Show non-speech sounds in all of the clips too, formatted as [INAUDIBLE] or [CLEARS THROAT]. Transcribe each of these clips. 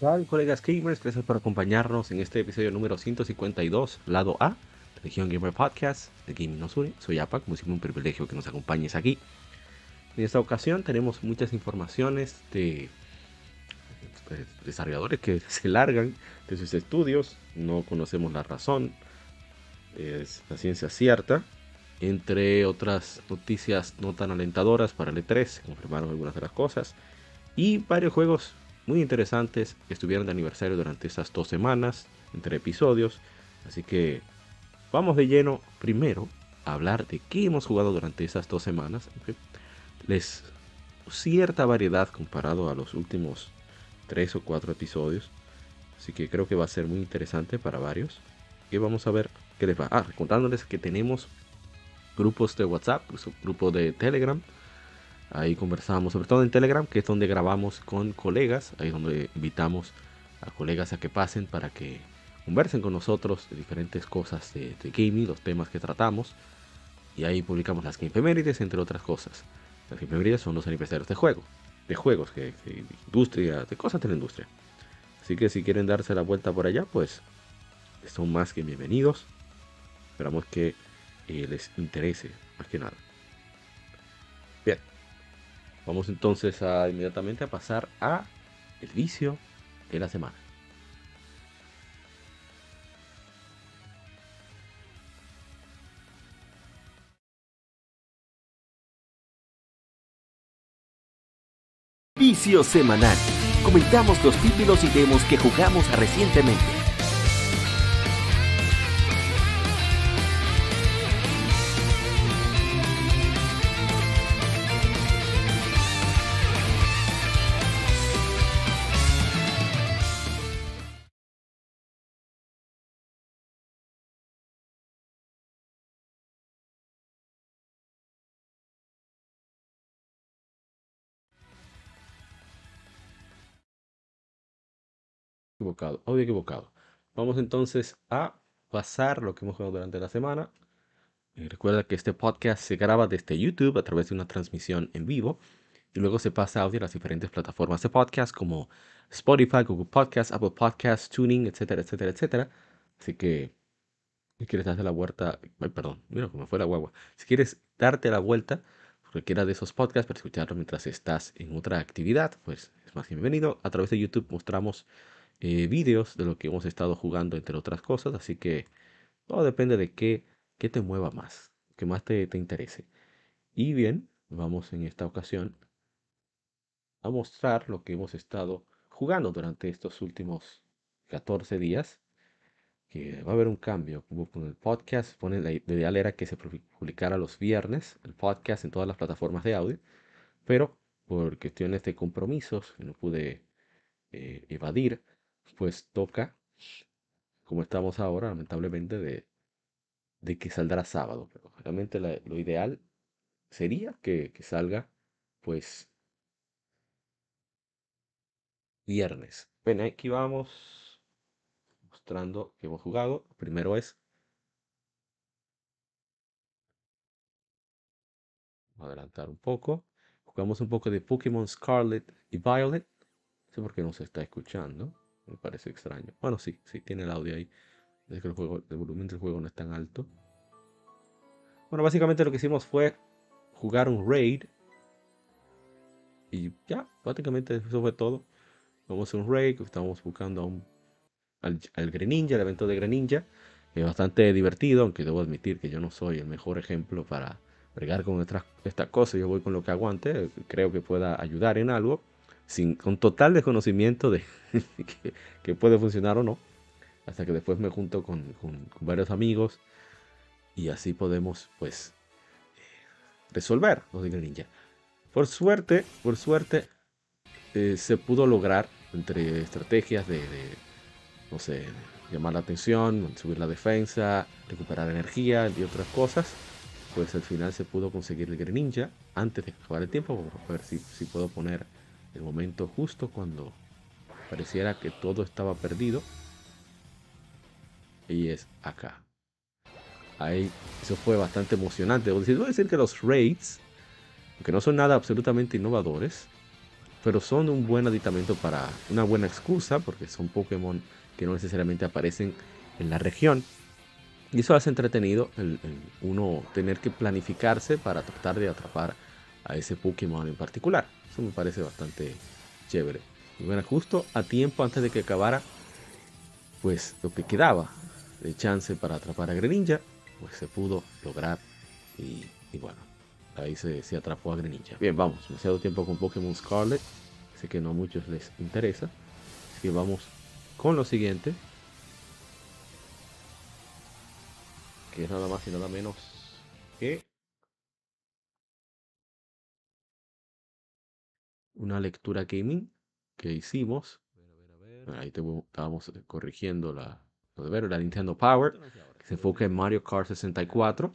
Tal, colegas gamers? Gracias por acompañarnos en este episodio número 152, lado A, de Región Gamer Podcast, de Gaming Nos Une. Soy APA, como siempre un privilegio que nos acompañes aquí. En esta ocasión tenemos muchas informaciones de desarrolladores que [LAUGHS] se largan de sus estudios, no conocemos la razón, es la ciencia cierta, entre otras noticias no tan alentadoras para el E3, confirmaron algunas de las cosas, y varios juegos muy interesantes que estuvieron de aniversario durante estas dos semanas, entre episodios. Así que vamos de lleno primero a hablar de qué hemos jugado durante esas dos semanas. Les cierta variedad comparado a los últimos tres o cuatro episodios. Así que creo que va a ser muy interesante para varios. Y vamos a ver qué les va. Ah, contándoles que tenemos grupos de WhatsApp, pues, grupo de Telegram Ahí conversamos, sobre todo en Telegram, que es donde grabamos con colegas, ahí es donde invitamos a colegas a que pasen para que conversen con nosotros de diferentes cosas de, gaming, los temas que tratamos. Y ahí publicamos las Game entre otras cosas. Las Game son los aniversarios de juego, de juegos, que, de industria, de cosas de la industria. Así que si quieren darse la vuelta por allá, pues son más que bienvenidos. Esperamos que eh, les interese, más que nada. Vamos entonces a inmediatamente a pasar a el vicio de la semana. Vicio semanal. Comentamos los títulos y demos que jugamos recientemente. Equivocado, audio equivocado. Vamos entonces a pasar lo que hemos jugado durante la semana. Eh, recuerda que este podcast se graba desde YouTube a través de una transmisión en vivo y luego se pasa audio a las diferentes plataformas de podcast como Spotify, Google Podcasts, Apple Podcasts, Tuning, etcétera, etcétera, etcétera. Así que si quieres darte la vuelta, ay, perdón, mira cómo fue la guagua. Si quieres darte la vuelta cualquiera de esos podcasts para escucharlo mientras estás en otra actividad, pues es más bienvenido. A través de YouTube mostramos eh, vídeos de lo que hemos estado jugando, entre otras cosas. Así que todo depende de qué, qué te mueva más, que más te, te interese. Y bien, vamos en esta ocasión a mostrar lo que hemos estado jugando durante estos últimos 14 días. Que va a haber un cambio con el podcast. Pone la ideal era que se publicara los viernes el podcast en todas las plataformas de audio. Pero por cuestiones de compromisos que no pude eh, evadir, pues toca, como estamos ahora, lamentablemente, de, de que saldrá sábado. Pero realmente lo ideal sería que, que salga, pues, viernes. Bueno, aquí vamos mostrando que hemos jugado. Primero es adelantar un poco. Jugamos un poco de Pokémon Scarlet y Violet. No sé por qué no se está escuchando. Me parece extraño. Bueno, sí, sí, tiene el audio ahí. Es que el, juego, el volumen del juego no es tan alto. Bueno, básicamente lo que hicimos fue jugar un raid. Y ya, prácticamente eso fue todo. Vamos a un raid, estamos buscando a un, al, al Greninja, el evento de Greninja. Es bastante divertido, aunque debo admitir que yo no soy el mejor ejemplo para bregar con estas esta cosas. Yo voy con lo que aguante. Creo que pueda ayudar en algo sin, con total desconocimiento de [LAUGHS] que, puede funcionar o no. Hasta que después me junto con, varios amigos y así podemos pues resolver los de Greninja. Por suerte, por suerte, eh, se pudo lograr entre estrategias de, no sé, llamar la atención, subir la defensa, recuperar energía y otras cosas. Pues al final se pudo conseguir el Greninja antes de acabar el tiempo. a ver si, si puedo poner el momento justo cuando pareciera que todo estaba perdido. Y es acá. Ahí, eso fue bastante emocionante. Debo decir, decir que los raids, aunque no son nada absolutamente innovadores, pero son un buen aditamento para una buena excusa, porque son Pokémon que no necesariamente aparecen en la región. Y eso hace entretenido el, uno tener que planificarse para tratar de atrapar a ese Pokémon en particular. Me parece bastante chévere. Y bueno, justo a tiempo antes de que acabara, pues lo que quedaba de chance para atrapar a Greninja, pues se pudo lograr. Y, bueno, ahí se, atrapó a Greninja. Bien, vamos, demasiado tiempo con Pokémon Scarlet. Sé que no a muchos les interesa. Así que vamos con lo siguiente. Que es nada más y nada menos que una lectura gaming que hicimos. Ahí te, estábamos corrigiendo la, lo de ver, la Nintendo Power, que se enfoca en Mario Kart 64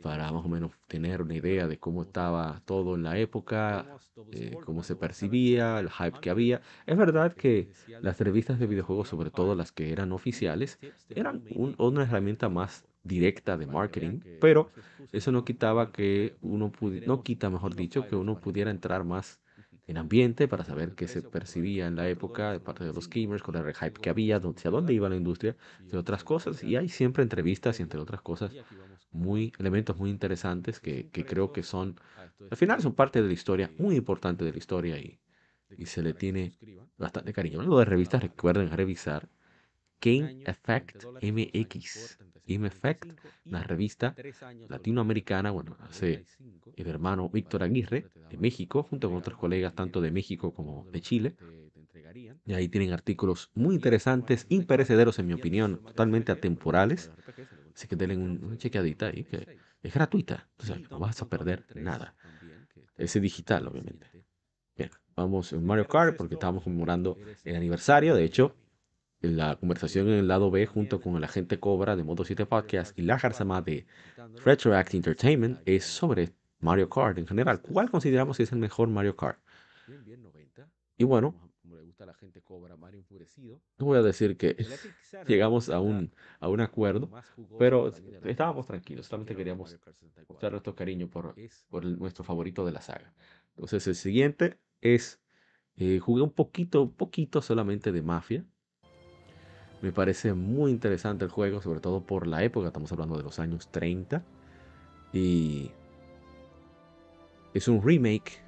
para más o menos tener una idea de cómo estaba todo en la época, eh, cómo se percibía, el hype que había. Es verdad que las revistas de videojuegos, sobre todo las que eran oficiales, eran una herramienta más directa de marketing, pero eso no quitaba que uno no quita, mejor dicho, que uno pudiera entrar más en ambiente para saber qué se percibía en la época de parte de los gamers, con el hype que había, hacia dónde iba la industria, de otras cosas. Y hay siempre entrevistas y entre otras cosas muy elementos muy interesantes que, que, creo que son, al final son parte de la historia, muy importante de la historia y, y se le tiene bastante cariño. Hablando de revistas, recuerden revisar Game Effect MX. Game Effect, la revista latinoamericana, bueno, hace el hermano Víctor Aguirre de México, junto con otros colegas tanto de México como de Chile. Y ahí tienen artículos muy interesantes, imperecederos en mi opinión, totalmente atemporales Así que denle una chequeadita ahí, que es gratuita. no vas a perder nada. Ese digital, obviamente. Bien, vamos en Mario Kart porque estamos conmemorando el aniversario. De hecho, la conversación en el lado B junto con el agente Cobra de Moto 7 Podcast y la Jarzama de Retroact Entertainment es sobre Mario Kart en general. ¿Cuál consideramos que es el mejor Mario Kart? Y bueno. No voy a decir que [LAUGHS] llegamos a un, a un acuerdo, pero estábamos tranquilos, solamente queríamos mostrar nuestro cariño por, por nuestro favorito de la saga. Entonces el siguiente es, eh, jugué un poquito, un poquito solamente de Mafia. Me parece muy interesante el juego, sobre todo por la época, estamos hablando de los años 30. Y es un remake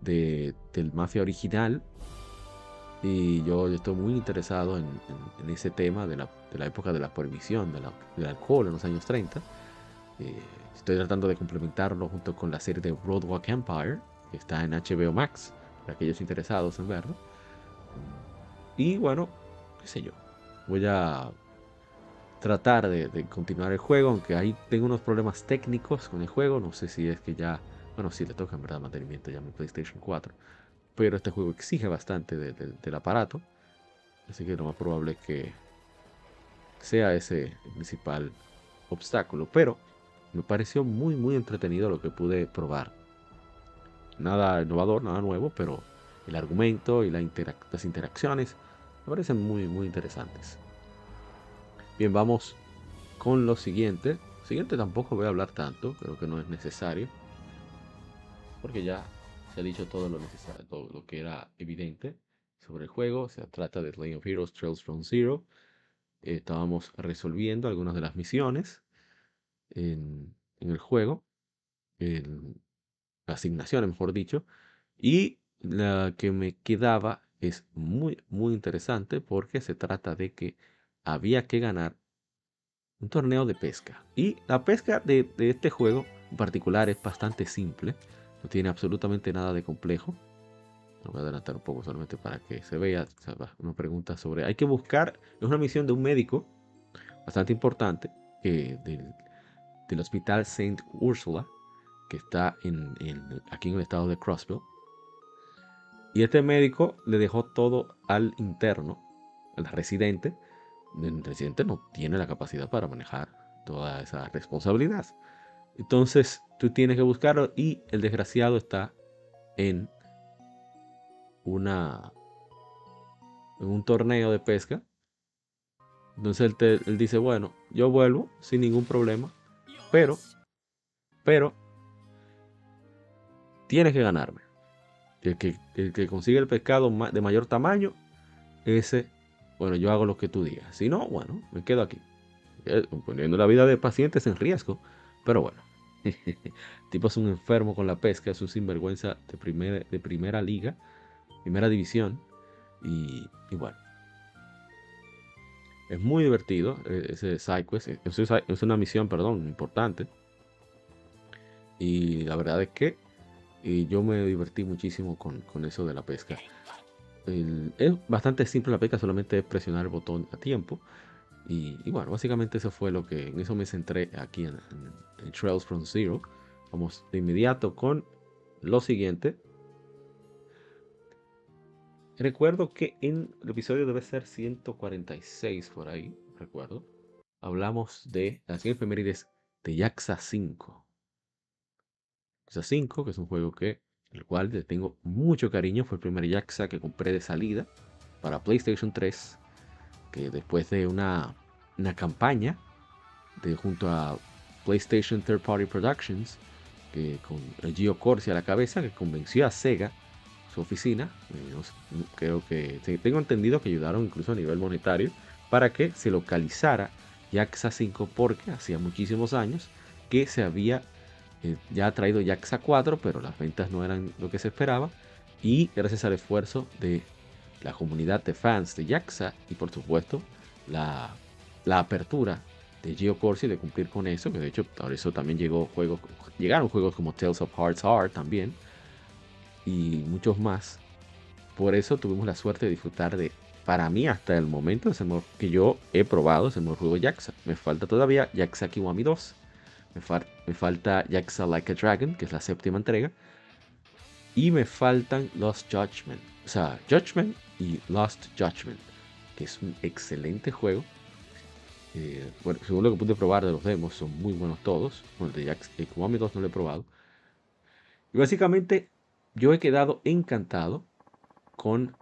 de, del Mafia original, y yo, estoy muy interesado en, ese tema de la, de la, época de la prohibición del alcohol en los años 30. Eh, estoy tratando de complementarlo junto con la serie de Roadwalk Empire, que está en HBO Max, para aquellos interesados en verlo. Y bueno, qué sé yo. Voy a tratar de, continuar el juego, aunque ahí tengo unos problemas técnicos con el juego. No sé si es que ya, bueno, sí le toca en verdad mantenimiento ya en mi PlayStation 4 pero este juego exige bastante del aparato, así que lo más probable es que sea ese el principal obstáculo, pero me pareció muy muy entretenido lo que pude probar. Nada innovador, nada nuevo, pero el argumento y las interacciones me parecen muy muy interesantes. Bien, vamos con lo siguiente. siguiente tampoco voy a hablar tanto, creo que no es necesario, porque ya se ha dicho todo lo necesario, todo lo que era evidente sobre el juego. Se trata de Legend of Heroes Trails from Zero. estábamos resolviendo algunas de las misiones en, el juego, en asignaciones, mejor dicho. Y la que me quedaba es muy, muy interesante porque se trata de que había que ganar un torneo de pesca. Y la pesca de, este juego en particular es bastante simple. No tiene absolutamente nada de complejo. Voy a adelantar un poco solamente para que se vea una pregunta sobre... Hay que buscar, es una misión de un médico bastante importante del, del hospital Saint Ursula, que está en, aquí en el estado de Crossville. Y este médico le dejó todo al interno, al residente. El residente no tiene la capacidad para manejar toda esa responsabilidad. Entonces tú tienes que buscarlo y el desgraciado está en una un torneo de pesca. Entonces él, dice, bueno, yo vuelvo sin ningún problema, pero, pero, tienes que ganarme. El que, el consigue el pescado de mayor tamaño, ese, bueno, yo hago lo que tú digas. Si no, bueno, me quedo aquí. Eh, poniendo la vida de pacientes en riesgo. Pero bueno, [LAUGHS] tipo es un enfermo con la pesca, es un sinvergüenza de primera, de primera liga, primera división. Y, bueno, es muy divertido eh, ese SideQuest. Es, una misión, perdón, importante. Y la verdad es que eh, yo me divertí muchísimo con, eso de la pesca. es bastante simple la pesca, solamente es presionar el botón a tiempo. Y, bueno, básicamente eso fue lo que en eso me centré aquí en, Trails from Zero. Vamos de inmediato con lo siguiente. Recuerdo que en el episodio debe ser 146 por ahí, recuerdo. Hablamos de las efemérides de Yaxa 5. Yaxa 5, que es un juego que el cual le tengo mucho cariño, fue el primer Yaxa que compré de salida para PlayStation 3 que después de una, una campaña de, junto a PlayStation Third Party Productions, que con Gio Corsi a la cabeza, que convenció a Sega, su oficina, creo que tengo entendido que ayudaron incluso a nivel monetario, para que se localizara Yaxa 5, porque hacía muchísimos años que se había ya traído Yaxa 4, pero las ventas no eran lo que se esperaba, y gracias al esfuerzo de la comunidad de fans de Yaxa y por supuesto la, apertura de Geo Corsi de cumplir con eso, que de hecho por eso también llegó juegos, llegaron juegos como Tales of Hearts Heart también y muchos más. Por eso tuvimos la suerte de disfrutar de, para mí hasta el momento, es que yo he probado, es el mejor juego Yaxa. Me falta todavía Yaxa Kiwami 2. Me, me falta Yaxa Like a Dragon, que es la séptima entrega. Y me faltan Lost Judgment. O sea, Judgment y Lost Judgment, que es un excelente juego. Eh, bueno, según lo que pude probar de los demos, son muy buenos todos. Bueno, de Jax, 2 no lo he probado. Y básicamente yo he quedado encantado con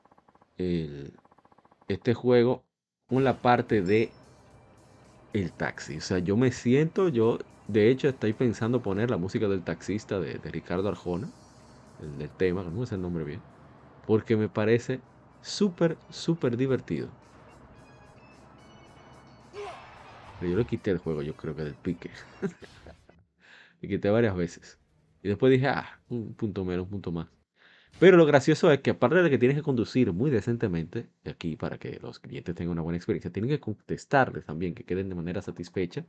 este juego, con la parte de el taxi. O sea, yo me siento, yo de hecho estoy pensando poner la música del taxista de, Ricardo Arjona, el del tema, no sé el nombre bien, porque me parece súper, súper divertido. Pero yo lo quité el juego, yo creo que del pique. [LAUGHS] lo quité varias veces. Y después dije, ah, un punto menos, un punto más. Pero lo gracioso es que aparte de que tienes que conducir muy decentemente, aquí para que los clientes tengan una buena experiencia, tienen que contestarles también, que queden de manera satisfecha.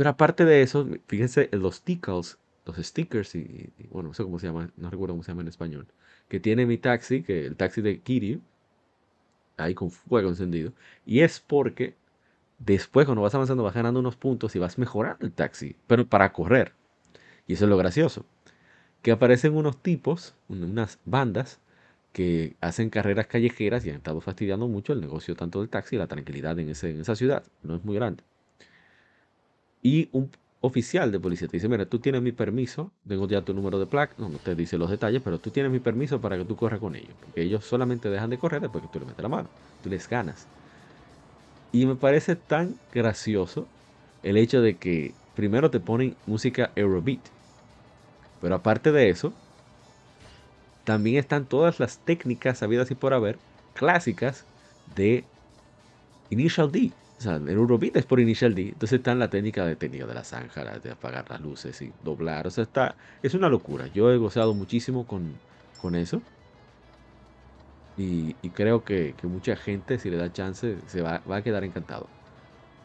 Pero aparte de eso, fíjense, los tickles, los stickers, y, bueno, no sé cómo se llama, no recuerdo cómo se llama en español, que tiene mi taxi, que el taxi de Kiryu, ahí con fuego encendido, y es porque después cuando vas avanzando vas ganando unos puntos y vas mejorando el taxi, pero para correr. Y eso es lo gracioso, que aparecen unos tipos, unas bandas que hacen carreras callejeras y han estado fastidiando mucho el negocio tanto del taxi y la tranquilidad en, ese, en esa ciudad, no es muy grande. Y un, oficial de policía te dice, mira, tú tienes mi permiso, tengo ya tu número de placa, no, te dice los detalles, pero tú tienes mi permiso para que tú corras con ellos, porque ellos solamente dejan de correr después que tú le metes la mano, tú les ganas. Y me parece tan gracioso el hecho de que primero te ponen música Eurobeat, pero aparte de eso, también están todas las técnicas habidas y por haber, clásicas de Initial D. O sea, Eurobeat es por Initial D. Entonces está en la técnica de técnica de las ángelas, de apagar las luces y doblar. O sea, está, es una locura. Yo he gozado muchísimo con, con eso. Y, creo que, mucha gente, si le da chance, se va, a quedar encantado.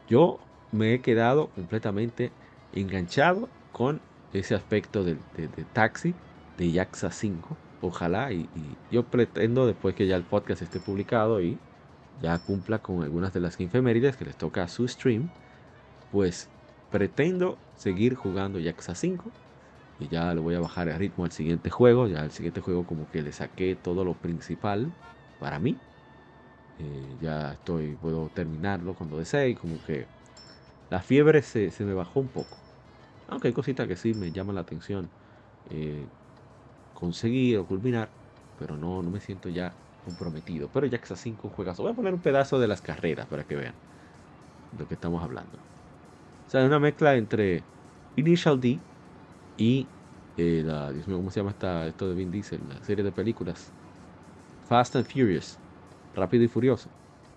Yo me he quedado completamente enganchado con ese aspecto de, taxi de Yaxa 5. Ojalá y, y, yo pretendo después que ya el podcast esté publicado y ya cumpla con algunas de las infemérides que les toca a su stream, pues pretendo seguir jugando Yakuza 5 y ya le voy a bajar el ritmo al siguiente juego. Ya el siguiente juego como que le saqué todo lo principal para mí. Eh, ya estoy, puedo terminarlo cuando desee y como que la fiebre se, me bajó un poco. Aunque hay cositas que sí me llaman la atención eh, conseguir o culminar, pero no, no me siento ya comprometido. Pero ya que esas cinco juegas, voy a poner un pedazo de las carreras para que vean lo que estamos hablando. O sea, es una mezcla entre Initial D y eh, la, ¿cómo se llama esta, esto de Vin Diesel? La serie de películas Fast and Furious, Rápido y Furioso.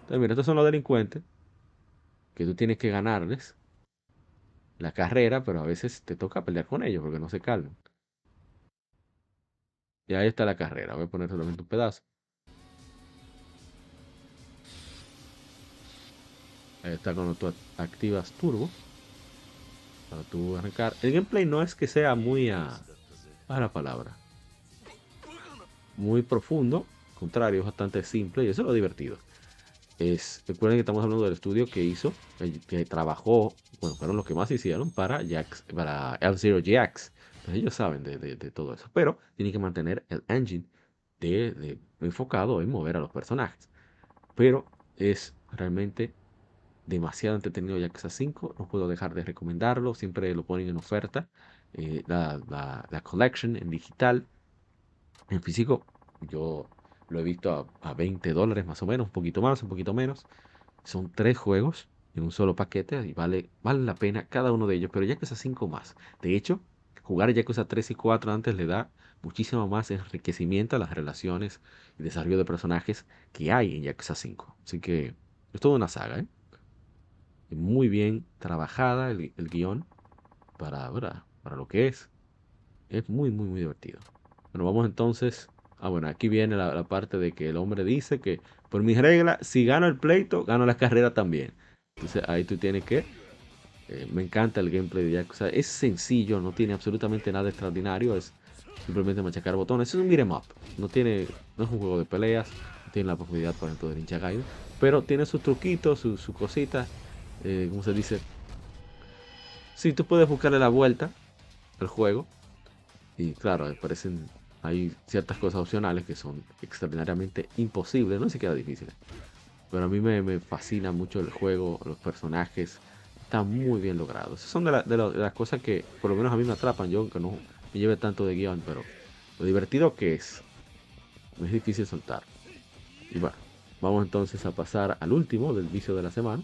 Entonces, mira, estos son los delincuentes que tú tienes que ganarles la carrera, pero a veces te toca pelear con ellos porque no se calman. Y ahí está la carrera. Voy a poner solamente un pedazo. Está cuando tú activas turbo. Para tú arrancar. El gameplay no es que sea muy a... a la palabra. Muy profundo. Al contrario, es bastante simple y eso es lo divertido. Es, recuerden que estamos hablando del estudio que hizo, que trabajó, bueno, fueron los que más hicieron para, Jax, para L0 GX. ellos saben de, de, todo eso, pero tienen que mantener el engine de, enfocado en mover a los personajes. Pero es realmente demasiado entretenido Yakuza 5. No puedo dejar de recomendarlo. Siempre lo ponen en oferta. Eh, la, collection en digital. En físico, yo lo he visto a, 20 dólares más o menos. Un poquito más, un poquito menos. Son tres juegos en un solo paquete. Y vale, vale la pena cada uno de ellos. Pero Yakuza 5 más. De hecho, jugar Yakuza 3 y 4 antes le da muchísimo más enriquecimiento a las relaciones y desarrollo de personajes que hay en Yakuza 5. Así que es toda una saga, ¿eh? Muy bien trabajada el, guion para, para lo que es. Es muy, muy, muy divertido. Bueno, vamos entonces. Ah, bueno, aquí viene la, parte de que el hombre dice que por mis reglas, si gano el pleito, gano la carrera también. Entonces ahí tú tienes que. Eh, me encanta el gameplay de Yakuza. Es sencillo, no tiene absolutamente nada extraordinario. Es simplemente machacar botones. Es un beat'em up. No, tiene, no es un juego de peleas. No tiene la profundidad, por ejemplo, de Ninja. Pero tiene sus truquitos, sus, sus cositas eh, ¿cómo se dice? Sí, tú puedes buscarle la vuelta al juego. Y claro, parecen, hay ciertas cosas opcionales que son extraordinariamente imposibles, no siquiera difíciles. Pero a mí me, fascina mucho el juego, los personajes, están muy bien logrados. Son de, las cosas que por lo menos a mí me atrapan, yo aunque no me lleve tanto de guion, pero lo divertido que es, es difícil soltar. Y bueno, vamos entonces a pasar al último del vicio de la semana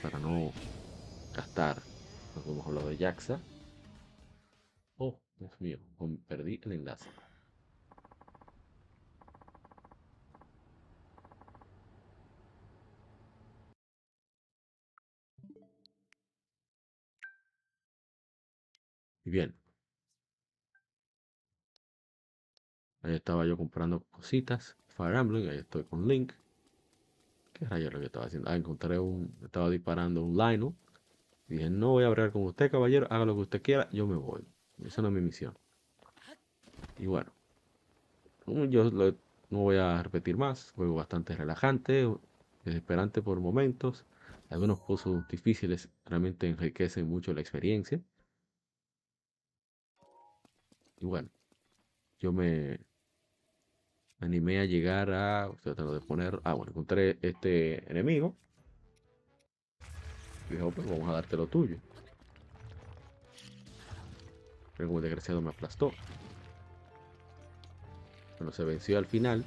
para no gastar. Nos hemos hablado de Jaxa. Oh, Dios mío, perdí el enlace. Y bien. Ahí estaba yo comprando cositas. Fire Emblem, ahí estoy con Link. ¿Qué rayos lo que estaba haciendo? Ah, encontré un. Estaba disparando un Lino. Y dije, no voy a hablar con usted, caballero. Haga lo que usted quiera, yo me voy. Esa no es mi misión. Y bueno. Yo no voy a repetir más. Juego bastante relajante, desesperante por momentos. Algunos pozos difíciles realmente enriquecen mucho la experiencia. Y bueno, yo me animé a llegar a. Tratando de poner. Ah, bueno, encontré este enemigo. Oh, pues vamos a darte lo tuyo. Pero como el desgraciado me aplastó. Bueno, se venció al final.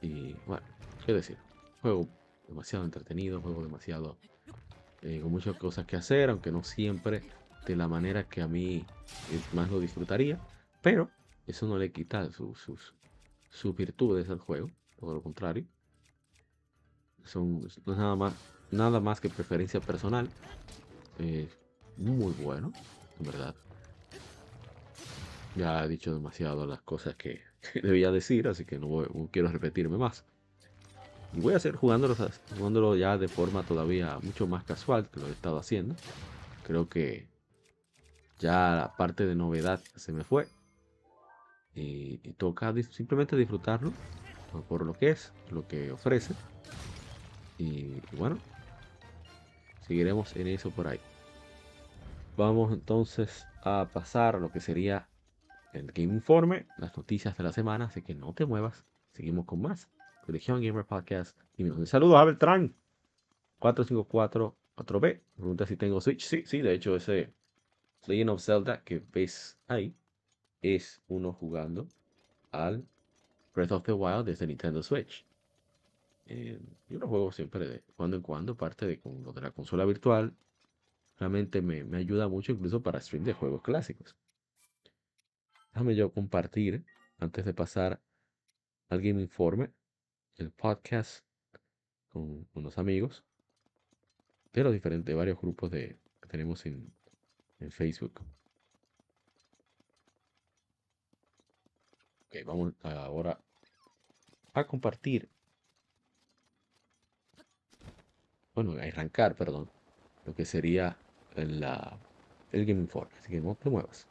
Y bueno, qué decir. Juego demasiado entretenido, juego demasiado. Eh, con muchas cosas que hacer, aunque no siempre de la manera que a mí más lo disfrutaría. Pero eso no le quita sus, sus, virtudes al juego, todo lo contrario. Son, no es nada más, nada más que preferencia personal. muy bueno, en verdad. Ya he dicho demasiado las cosas que, [LAUGHS] debía decir, así que no, quiero repetirme más. Voy a seguir jugándolo, jugándolo ya de forma todavía mucho más casual que lo he estado haciendo. Creo que ya la parte de novedad se me fue. Y, toca simplemente disfrutarlo por lo que es, lo que ofrece. Y, bueno, seguiremos en eso por ahí. vamos entonces a pasar lo que sería el Game Informe, las noticias de la semana, así que no te muevas. Seguimos con más. Religión Gamer Podcast. Y un saludo a Beltrán. 454 4B. Pregunta si tengo Switch. Sí, sí, de hecho ese Legend of Zelda que ves ahí es uno jugando al Breath of the Wild desde Nintendo Switch. Eh, yo lo juego siempre de cuando en cuando, parte de con lo de la consola virtual. Realmente me, me ayuda mucho incluso para stream de juegos clásicos. Déjame yo compartir, antes de pasar al Game Informe, el podcast con unos amigos de los diferentes, varios grupos de, que tenemos en, en Facebook. Ok, vamos ahora a compartir. Bueno, a arrancar, perdón. Lo que sería la, el Game Informe. Así que no te muevas.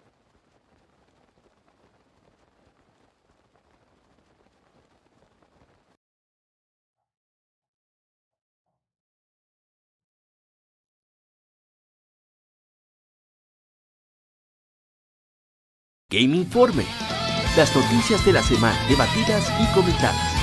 Game Informe. Las noticias de la semana debatidas y comentadas.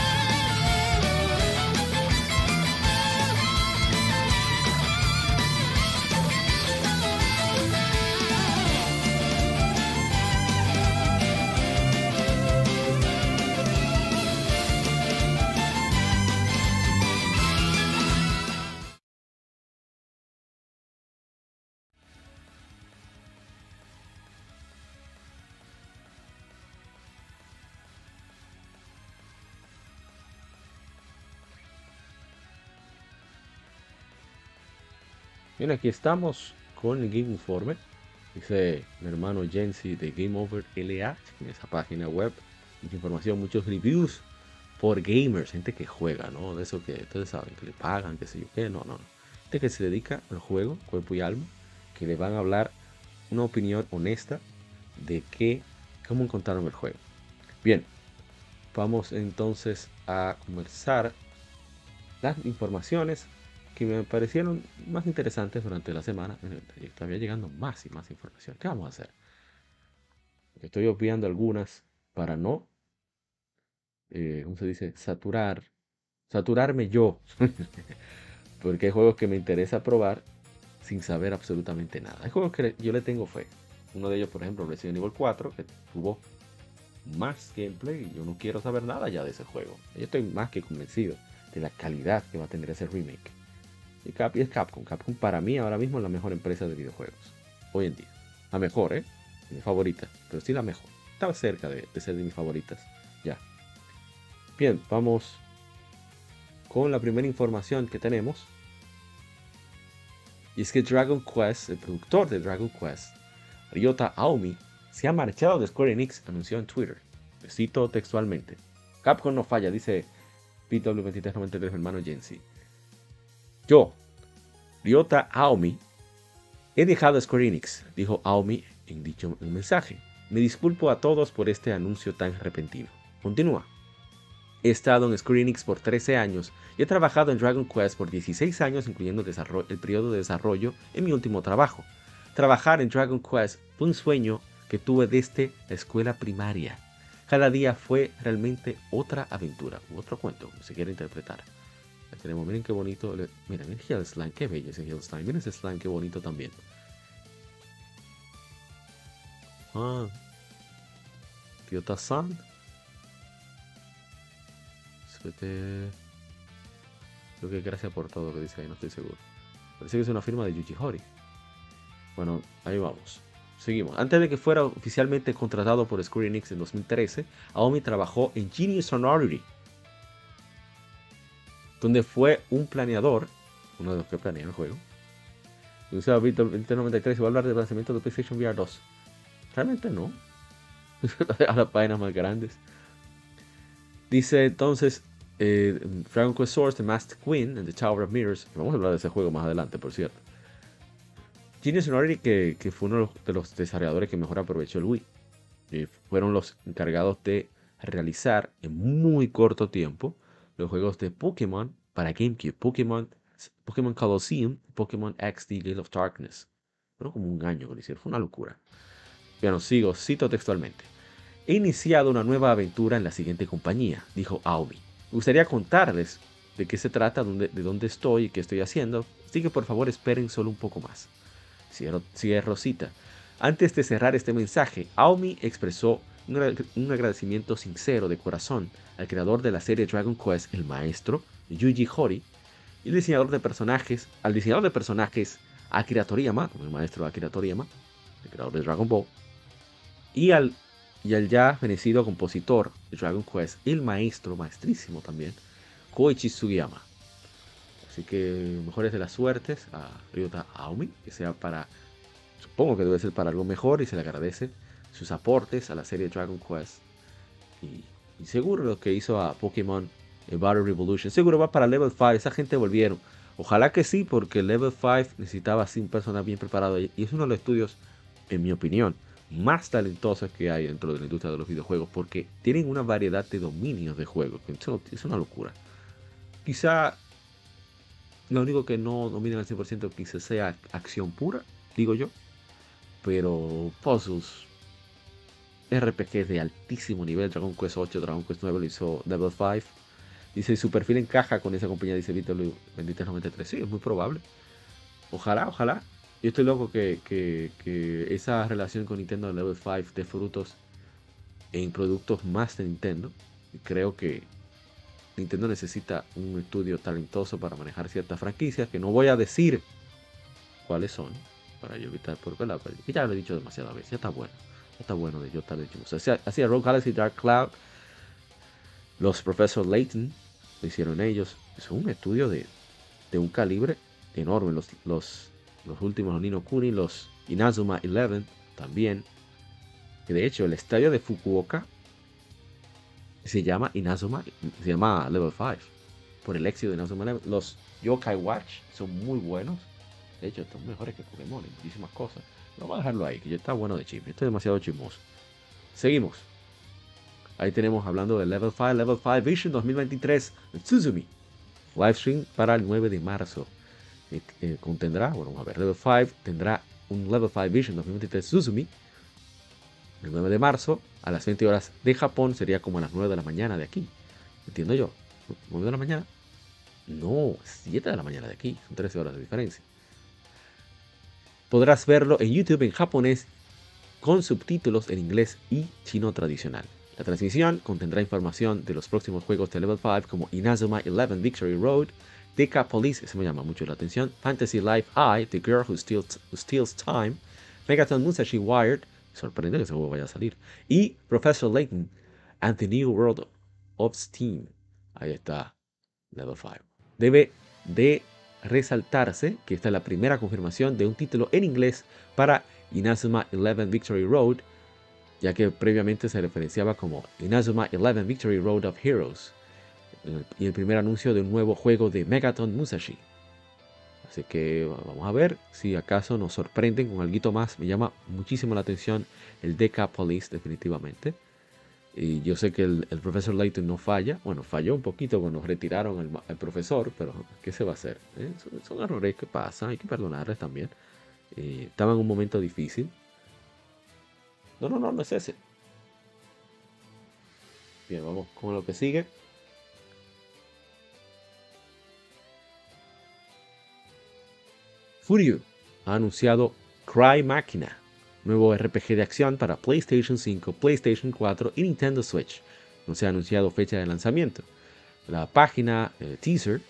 Bien, aquí estamos con el Game Informe. Dice mi hermano Jensi de Game Over LA en esa página web. Mucha información, muchos reviews por gamers, gente que juega, ¿no? De eso que ustedes saben, que le pagan, qué sé yo qué, no, no. Gente que se dedica al juego, cuerpo y alma, que le van a hablar una opinión honesta de qué, cómo encontraron el juego. Bien, vamos entonces a conversar las informaciones que me parecieron más interesantes durante la semana. Todavía llegando más y más información. ¿Qué vamos a hacer? Estoy obviando algunas para no, eh, ¿cómo se dice? Saturar, saturarme yo. [LAUGHS] Porque hay juegos que me interesa probar sin saber absolutamente nada. Hay juegos que yo le tengo fe. Uno de ellos, por ejemplo, Resident Evil 4, que tuvo más gameplay. Yo no quiero saber nada ya de ese juego. Yo estoy más que convencido de la calidad que va a tener ese remake. Y, es Capcom. Capcom para mí ahora mismo es la mejor empresa de videojuegos. Hoy en día. La mejor, ¿eh? Mi favorita. Pero sí la mejor. Estaba cerca de, ser de mis favoritas. Ya. Bien, vamos con la primera información que tenemos. Y es que Dragon Quest, el productor de Dragon Quest, Ryota Aomi, se ha marchado de Square Enix, anunció en Twitter. Le cito textualmente. Capcom no falla, dice PW2393, hermano Jensi. Yo, Ryota Aomi, he dejado Square Enix, dijo Aomi en dicho mensaje. Me disculpo a todos por este anuncio tan repentino. Continúa. He estado en Square Enix por 13 años y he trabajado en Dragon Quest por 16 años, incluyendo el, el periodo de desarrollo en mi último trabajo. Trabajar en Dragon Quest fue un sueño que tuve desde la escuela primaria. Cada día fue realmente otra aventura, otro cuento, como se quiere interpretar Miren qué bonito. Miren el Hill Slime. Qué bello ese Hill Slime. Miren ese slime, qué bonito también. Ah. Ryota San. Creo que gracias por todo lo que dice ahí, no estoy seguro. Parece que es una firma de Yuji Hori. Bueno, ahí vamos. Seguimos. Antes de que fuera oficialmente contratado por Square Enix en 2013, Aomi trabajó en Genius Sonority, donde fue un planeador, uno de los que planea el juego. Usaba Víctor 2093 y va a hablar del lanzamiento de PlayStation VR 2. Realmente no. [LAUGHS] a las páginas más grandes. Dice entonces eh, Dragon Quest Source, The Masked Queen, and The Tower of Mirrors. Vamos a hablar de ese juego más adelante, por cierto. Genius Sonority, que, que fue uno de los desarrolladores que mejor aprovechó el Wii. Fueron los encargados de realizar en muy corto tiempo los juegos de Pokémon para GameCube, Pokémon, Pokémon Colosseum, Pokémon XD Gale of Darkness. pero como un año que. Fue una locura. Bueno, sigo, cito textualmente. He iniciado una nueva aventura en la siguiente compañía, dijo Aomi. Me gustaría contarles de qué se trata, de dónde estoy y qué estoy haciendo, así que por favor esperen solo un poco más. Sigue Rosita. Antes de cerrar este mensaje, Aomi expresó un agradecimiento sincero de corazón al creador de la serie Dragon Quest, el maestro Yuji Horii, y el diseñador de personajes, al diseñador de personajes Akira Toriyama, el maestro Akira Toriyama, el creador de Dragon Ball, y al, y al ya fenecido compositor de Dragon Quest, el maestro, maestrísimo también, Koichi Sugiyama. Así que mejores de las suertes a Ryota Aomi, que sea para, supongo que debe ser para algo mejor y se le agradece sus aportes a la serie Dragon Quest. Y, seguro lo que hizo a Pokémon Battle Revolution, seguro va para Level 5, esa gente volvieron. Ojalá que sí, porque Level 5 necesitaba así un personal bien preparado y es uno de los estudios, en mi opinión, más talentosos que hay dentro de la industria de los videojuegos porque tienen una variedad de dominios de juegos. Es una locura. Quizá lo único que no dominan al 100% quizá sea acción pura, digo yo. Pero puzzles, RPG de altísimo nivel, Dragon Quest 8, Dragon Quest 9 lo hizo Level 5. Dice, su perfil encaja con esa compañía, dice Víctor 2393. Sí, es muy probable. Ojalá, ojalá. Yo estoy loco que, esa relación con Nintendo Level 5 de frutos en productos más de Nintendo. Creo que Nintendo necesita un estudio talentoso para manejar ciertas franquicias que no voy a decir cuáles son para yo evitar por velar. Ya lo he dicho demasiadas veces, ya está bueno. Está bueno de yo estar dicho. Así, Rogue Galaxy Dark Cloud, los Professor Layton lo hicieron ellos. Es un estudio de, un calibre enorme. Los, los, los últimos, los Nino Kuni, los Inazuma 11 también. De hecho, el estadio de Fukuoka se llama Inazuma, se llama Level 5. Por el éxito de Inazuma Level. Los Yokai Watch son muy buenos. De hecho, son mejores que Pokémon muchísimas cosas. Vamos a dejarlo ahí, que ya está bueno de chisme. Esto es demasiado chismoso. Seguimos. Ahí tenemos hablando de Level 5, Level 5 Vision 2023 Tsuzumi. Livestream para el 9 de marzo. Eh, eh, contendrá, bueno, vamos a ver, Level 5 tendrá un Level 5 Vision 2023 Tsuzumi. El 9 de marzo a las 20 horas de Japón sería como a las 9 de la mañana de aquí. Entiendo yo. 9 de la mañana. No, 7 de la mañana de aquí. Son 13 horas de diferencia. Podrás verlo en YouTube en japonés con subtítulos en inglés y chino tradicional. La transmisión contendrá información de los próximos juegos de Level 5 como Inazuma 11 Victory Road, Deca Police, se me llama mucho la atención, Fantasy Life I, The Girl Who Steals, Steals Time, Megaton Musashi Wired, sorprende que ese juego vaya a salir, y Professor Layton and the New World of Steam. Ahí está, Level 5. Debe de resaltarse que esta es la primera confirmación de un título en inglés para Inazuma 11 Victory Road, ya que previamente se referenciaba como Inazuma 11 Victory Road of Heroes, y el primer anuncio de un nuevo juego de Megaton Musashi. Así que vamos a ver si acaso nos sorprenden con algo más. Me llama muchísimo la atención el Deca Police, definitivamente. Y yo sé que el, profesor Layton no falla. Bueno, falló un poquito cuando retiraron al, profesor, pero ¿qué se va a hacer? Eh? Son, errores que pasan, hay que perdonarles también. Eh, estaba en un momento difícil. No, no, no, no es ese. Bien, vamos con lo que sigue. Furio ha anunciado Cry Machina nuevo RPG de acción para PlayStation 5, PlayStation 4 y Nintendo Switch. No se ha anunciado fecha de lanzamiento. La página eh, teaser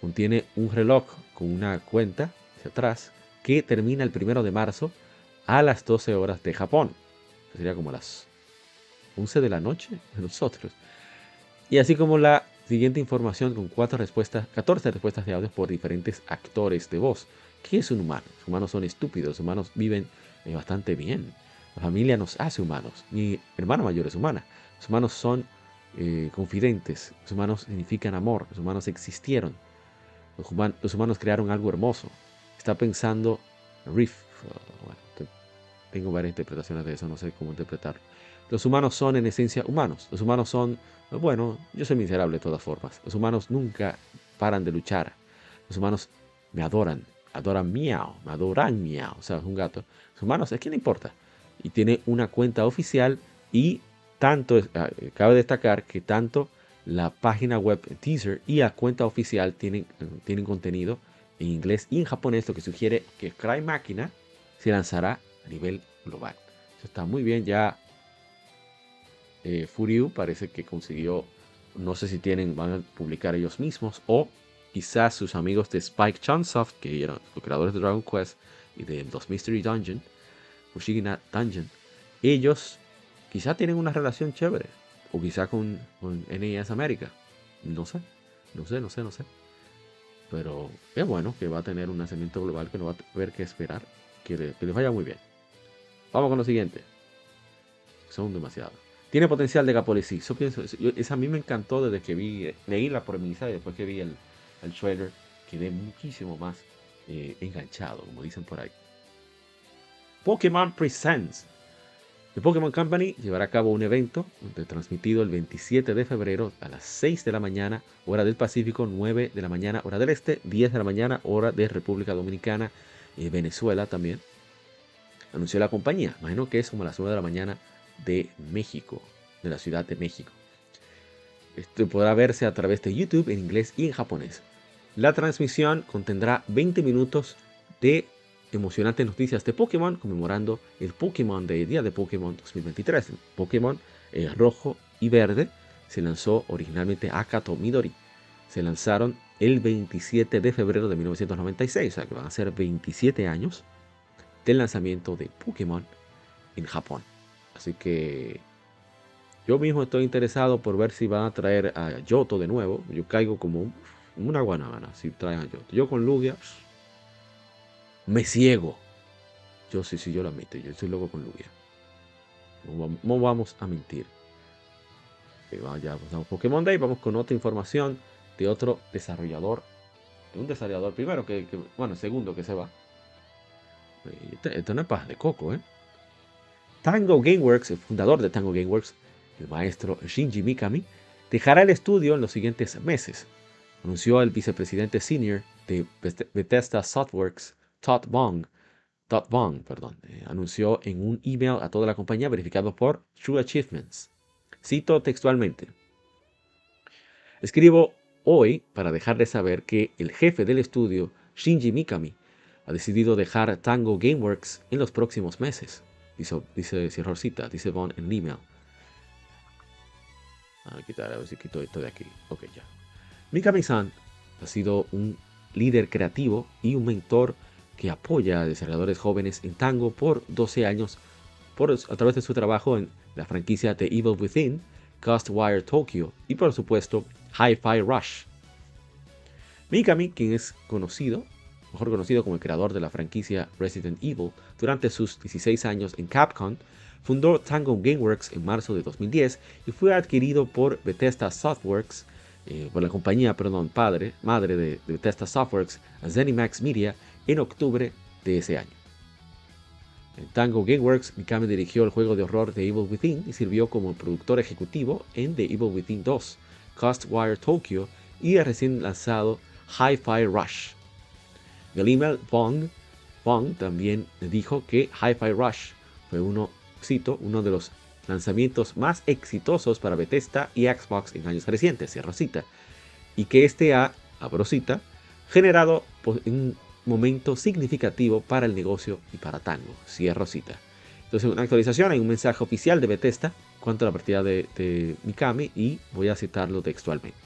contiene un reloj con una cuenta hacia atrás que termina el primero de marzo a las 12 horas de Japón. sería como las 11 de la noche de nosotros. Y así como la siguiente información con cuatro respuestas, 14 respuestas de audio por diferentes actores de voz. ¿Qué es un humano? Los humanos son estúpidos, los humanos viven bastante bien. La familia nos hace humanos. Mi hermana mayor es humana. Los humanos son eh, confidentes. Los humanos significan amor. Los humanos existieron. Los, humanos crearon algo hermoso. Está pensando Riff. bueno, tengo varias interpretaciones de eso. No sé cómo interpretarlo. Los humanos son en esencia humanos. Los humanos son, bueno, yo soy miserable de todas formas. Los humanos nunca paran de luchar. Los humanos me adoran adoran Miau, adoran Miau, o sea, es un gato. Sus manos, ¿es que le importa? Y tiene una cuenta oficial y tanto, ah, cabe destacar que tanto la página web teaser y la cuenta oficial tienen, tienen contenido en inglés y en japonés, lo que sugiere que Cry Máquina se lanzará a nivel global. Eso está muy bien, ya eh, parece que consiguió, no sé si tienen, van a publicar ellos mismos o quizás sus amigos de Spike Chunsoft, que eran los creadores de Dragon Quest y de los Mystery Dungeon, Fushigina Dungeon, ellos quizás tienen una relación chévere, o quizá con, NES América, no sé, no sé, no sé, no sé. Pero es bueno que va a tener un nacimiento global que no va a ver que esperar, que le, que le vaya muy bien. Vamos con lo siguiente. Son demasiados. Tiene potencial de Gapolisi. Yo pienso, a mí me encantó desde que vi, leí la premisa y después que vi el, el trailer, quedé muchísimo más eh, enganchado, como dicen por ahí. Pokémon Presents. The Pokémon Company llevará a cabo un evento transmitido el 27 de febrero a las 6 de la mañana, hora del Pacífico, 9 de la mañana, hora del Este, 10 de la mañana, hora de República Dominicana y Venezuela también. Anunció la compañía, imagino que es como las 9 de la mañana de México, de la Ciudad de México. Esto podrá verse a través de YouTube en inglés y en japonés. La transmisión contendrá 20 minutos de emocionantes noticias de Pokémon conmemorando el Pokémon de Día de Pokémon 2023. Pokémon eh, rojo y verde se lanzó originalmente Akato Midori. Se lanzaron el 27 de febrero de 1996, o sea que van a ser 27 años del lanzamiento de Pokémon en Japón. Así que yo mismo estoy interesado por ver si van a traer a Yoto de nuevo. Yo caigo como una guanábana si traen a Yoto. Yo con Lugia me ciego. Yo sí, sí, yo lo admito. Yo estoy loco con Lugia. No vamos a mentir. Ya pasamos Pokémon Day. Vamos con otra información de otro desarrollador. De un desarrollador primero que, bueno, segundo que se va. Esto, esto no es paz de coco, ¿eh? Tango Gameworks, el fundador de Tango Gameworks, el maestro Shinji Mikami, dejará el estudio en los siguientes meses, anunció el vicepresidente senior de Bethesda Softworks, Todd Bong, Todd Bong perdón, eh, anunció en un email a toda la compañía verificado por True Achievements. Cito textualmente. Escribo hoy para dejar de saber que el jefe del estudio, Shinji Mikami, ha decidido dejar Tango Gameworks en los próximos meses. Dice, dice dice Bond en email. A ver si quito esto de aquí. Ok, ya. Mikami-san ha sido un líder creativo y un mentor que apoya a desarrolladores jóvenes en tango por 12 años a través de su trabajo en la franquicia The Evil Within, Ghostwire Tokyo y por supuesto Hi-Fi Rush. Mikami, quien es conocido mejor conocido como el creador de la franquicia Resident Evil, durante sus 16 años en Capcom, fundó Tango Gameworks en marzo de 2010 y fue adquirido por Bethesda Softworks, eh, por la compañía, perdón, padre, madre de, Bethesda Softworks, Zenimax Media, en octubre de ese año. En Tango Gameworks, Mikami dirigió el juego de horror The Evil Within y sirvió como productor ejecutivo en The Evil Within 2, Wire Tokyo y el recién lanzado Hi-Fi Rush, email, Bong, también dijo que Hi-Fi Rush fue uno, uno de los lanzamientos más exitosos para Bethesda y Xbox en años recientes, cierro cita, y que este ha, abro cita, generado un momento significativo para el negocio y para Tango, cierro cita. Entonces, una actualización, hay un mensaje oficial de Bethesda cuanto a la partida de Mikami y voy a citarlo textualmente.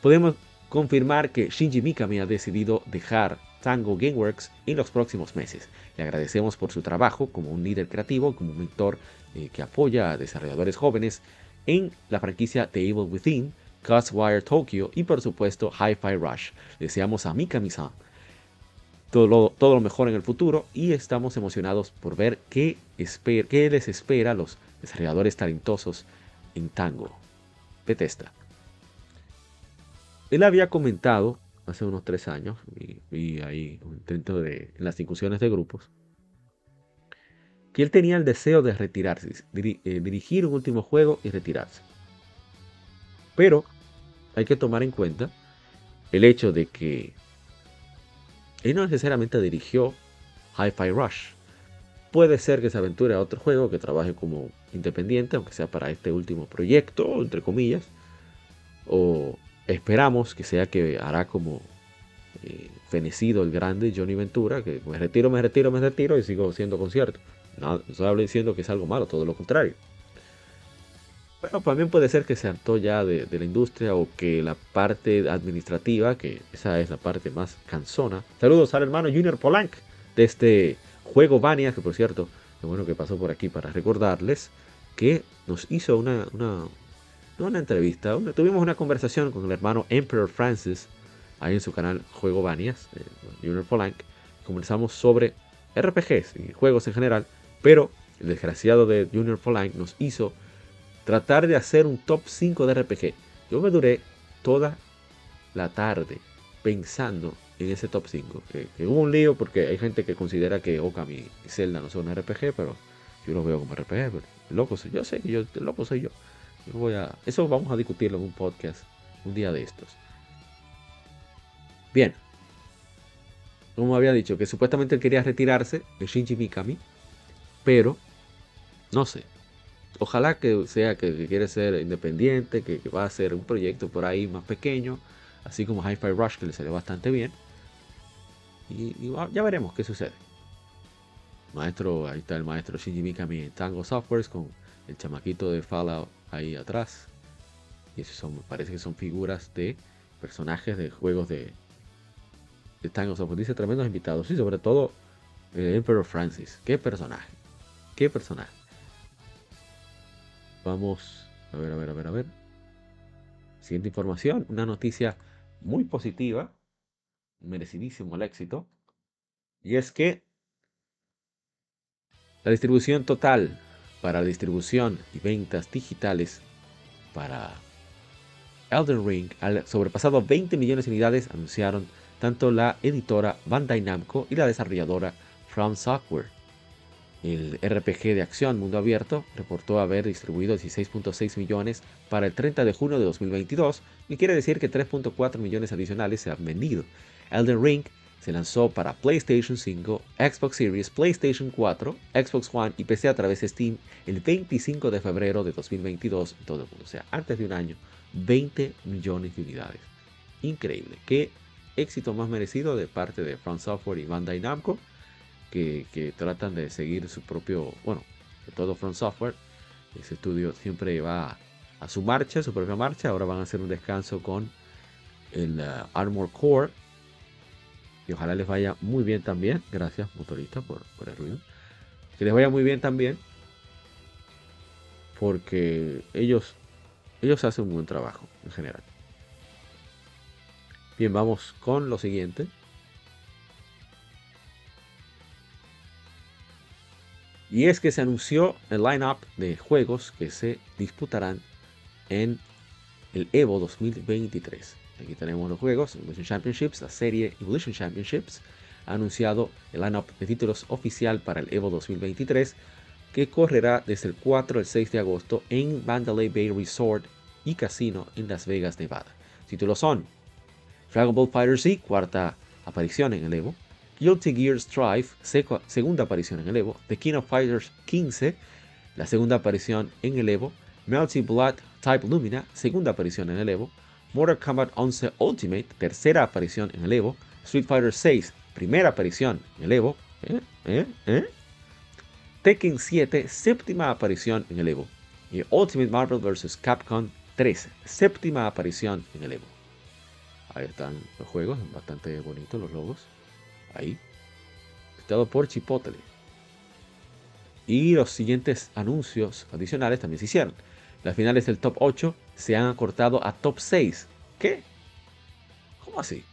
Podemos confirmar que Shinji Mikami ha decidido dejar Tango Gameworks en los próximos meses. Le agradecemos por su trabajo como un líder creativo, como un mentor eh, que apoya a desarrolladores jóvenes en la franquicia The Evil Within, Ghostwire Tokyo y por supuesto Hi-Fi Rush. Deseamos a Mikami-san todo lo, todo lo mejor en el futuro y estamos emocionados por ver qué, qué les espera a los desarrolladores talentosos en Tango. Bethesda. Él había comentado hace unos tres años, y, ahí un intento de, en las discusiones de grupos, que él tenía el deseo de retirarse, eh, dirigir un último juego y retirarse. Pero hay que tomar en cuenta el hecho de que y no necesariamente dirigió Hi-Fi Rush. Puede ser que se aventure a otro juego, que trabaje como independiente, aunque sea para este último proyecto, entre comillas. O esperamos que sea que hará como eh, fenecido el grande Johnny Ventura, que me retiro, me retiro, me retiro y sigo haciendo conciertos. No, estoy diciendo que es algo malo, todo lo contrario. Pero también puede ser que se hartó ya de, la industria o que la parte administrativa, que esa es la parte más cansona. Saludos al hermano Junior Polank de este juego Vania, que por cierto, es bueno que pasó por aquí para recordarles que nos hizo una, una entrevista, tuvimos una conversación con el hermano Emperor Francis, ahí en su canal Juego Vanias, eh, Junior Polank. Conversamos sobre RPGs y juegos en general, pero el desgraciado de Junior Polank nos hizo tratar de hacer un top 5 de RPG. Yo me duré toda la tarde pensando en ese top 5. Que, hubo un lío porque hay gente que considera que Okami y Zelda no son RPG, pero yo lo veo como RPG. Loco soy yo, sé que yo, loco soy yo. Eso vamos a discutirlo en un podcast un día de estos. Bien. Como había dicho, que supuestamente él quería retirarse de Shinji Mikami, pero no sé. Ojalá que sea que, quiere ser independiente, que, va a hacer un proyecto por ahí más pequeño, así como Hi-Fi Rush, que le salió bastante bien. Y, ya veremos qué sucede. Maestro, ahí está el maestro Shinji Mikami en Tango Softwares con el chamaquito de Fallout ahí atrás. Y eso son, parece que son figuras de personajes de juegos de, de Tango Software. Dice tremendos invitados. Y sobre todo el Emperor Francis. Qué personaje. Qué personaje. Vamos a ver, a ver, a ver, a ver. Siguiente información, una noticia muy positiva, merecidísimo el éxito, y es que la distribución total para distribución y ventas digitales para Elden Ring ha sobrepasado 20 millones de unidades, anunciaron tanto la editora Bandai Namco y la desarrolladora From Software. El RPG de acción mundo abierto reportó haber distribuido 16.6 millones para el 30 de junio de 2022 y quiere decir que 3.4 millones adicionales se han vendido. Elden Ring se lanzó para PlayStation 5, Xbox Series, PlayStation 4, Xbox One y PC a través de Steam el 25 de febrero de 2022 en todo el mundo. O sea, antes de un año, 20 millones de unidades. Increíble. Qué éxito más merecido de parte de From Software y Bandai Namco que, tratan de seguir su propio, bueno, de todo Front Software. Ese estudio siempre va a, su marcha, su propia marcha. Ahora van a hacer un descanso con el uh, Armor Core. Y ojalá les vaya muy bien también. Gracias, motorista, por, por el ruido. Que les vaya muy bien también. Porque ellos, ellos hacen un buen trabajo en general. Bien, vamos con lo siguiente. Y es que se anunció el lineup de juegos que se disputarán en el Evo 2023. Aquí tenemos los juegos, Evolution Championships, la serie Evolution Championships. Ha anunciado el lineup de títulos oficial para el Evo 2023 que correrá desde el 4 al 6 de agosto en Mandalay Bay Resort y Casino en Las Vegas, Nevada. Títulos son Dragon Ball Fighter Z, cuarta aparición en el Evo, Guilty Gear Strive, segunda aparición en el Evo, The King of Fighters 15, la segunda aparición en el Evo, Melty Blood Type Lumina, segunda aparición en el Evo, Mortal Kombat 11 Ultimate, tercera aparición en el Evo, Street Fighter 6, primera aparición en el Evo, ¿eh? ¿Eh? ¿Eh? Tekken 7, séptima aparición en el Evo, y Ultimate Marvel vs. Capcom 3, séptima aparición en el Evo. Ahí están los juegos, bastante bonitos los logos ahí, estado por Chipotle. Y los siguientes anuncios adicionales también se hicieron. Las finales del top 8 se han acortado a top 6. ¿Qué? ¿Cómo así?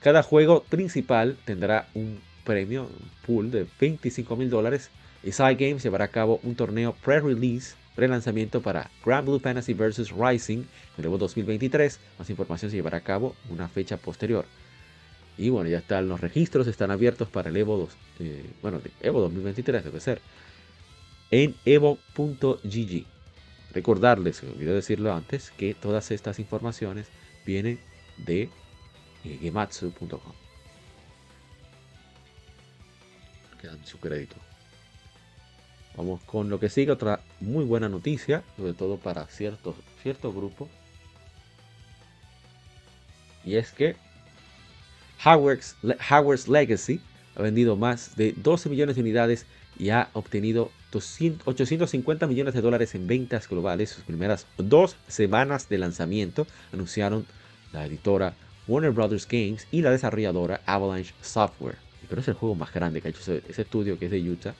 Cada juego principal tendrá un premio, un pool de 25 mil dólares. Y Side Games llevará a cabo un torneo pre-release, pre-lanzamiento para Grand Blue Fantasy vs. Rising el 2023. Más información se llevará a cabo una fecha posterior. Y bueno, ya están los registros, están abiertos para el Evo 2, eh, bueno, Evo 2023 debe ser, en evo.gg. Recordarles, se me olvidó decirlo antes, que todas estas informaciones vienen de eh, gematsu.com. Quedan su crédito. Vamos con lo que sigue, otra muy buena noticia, sobre todo para ciertos, ciertos grupos. Y es que Howard's, Howard's Legacy ha vendido más de 12 millones de unidades y ha obtenido 850 millones de dólares en ventas globales. Sus primeras dos semanas de lanzamiento anunciaron la editora Warner Brothers Games y la desarrolladora Avalanche Software. Pero es el juego más grande que ha hecho ese, estudio que es de Utah.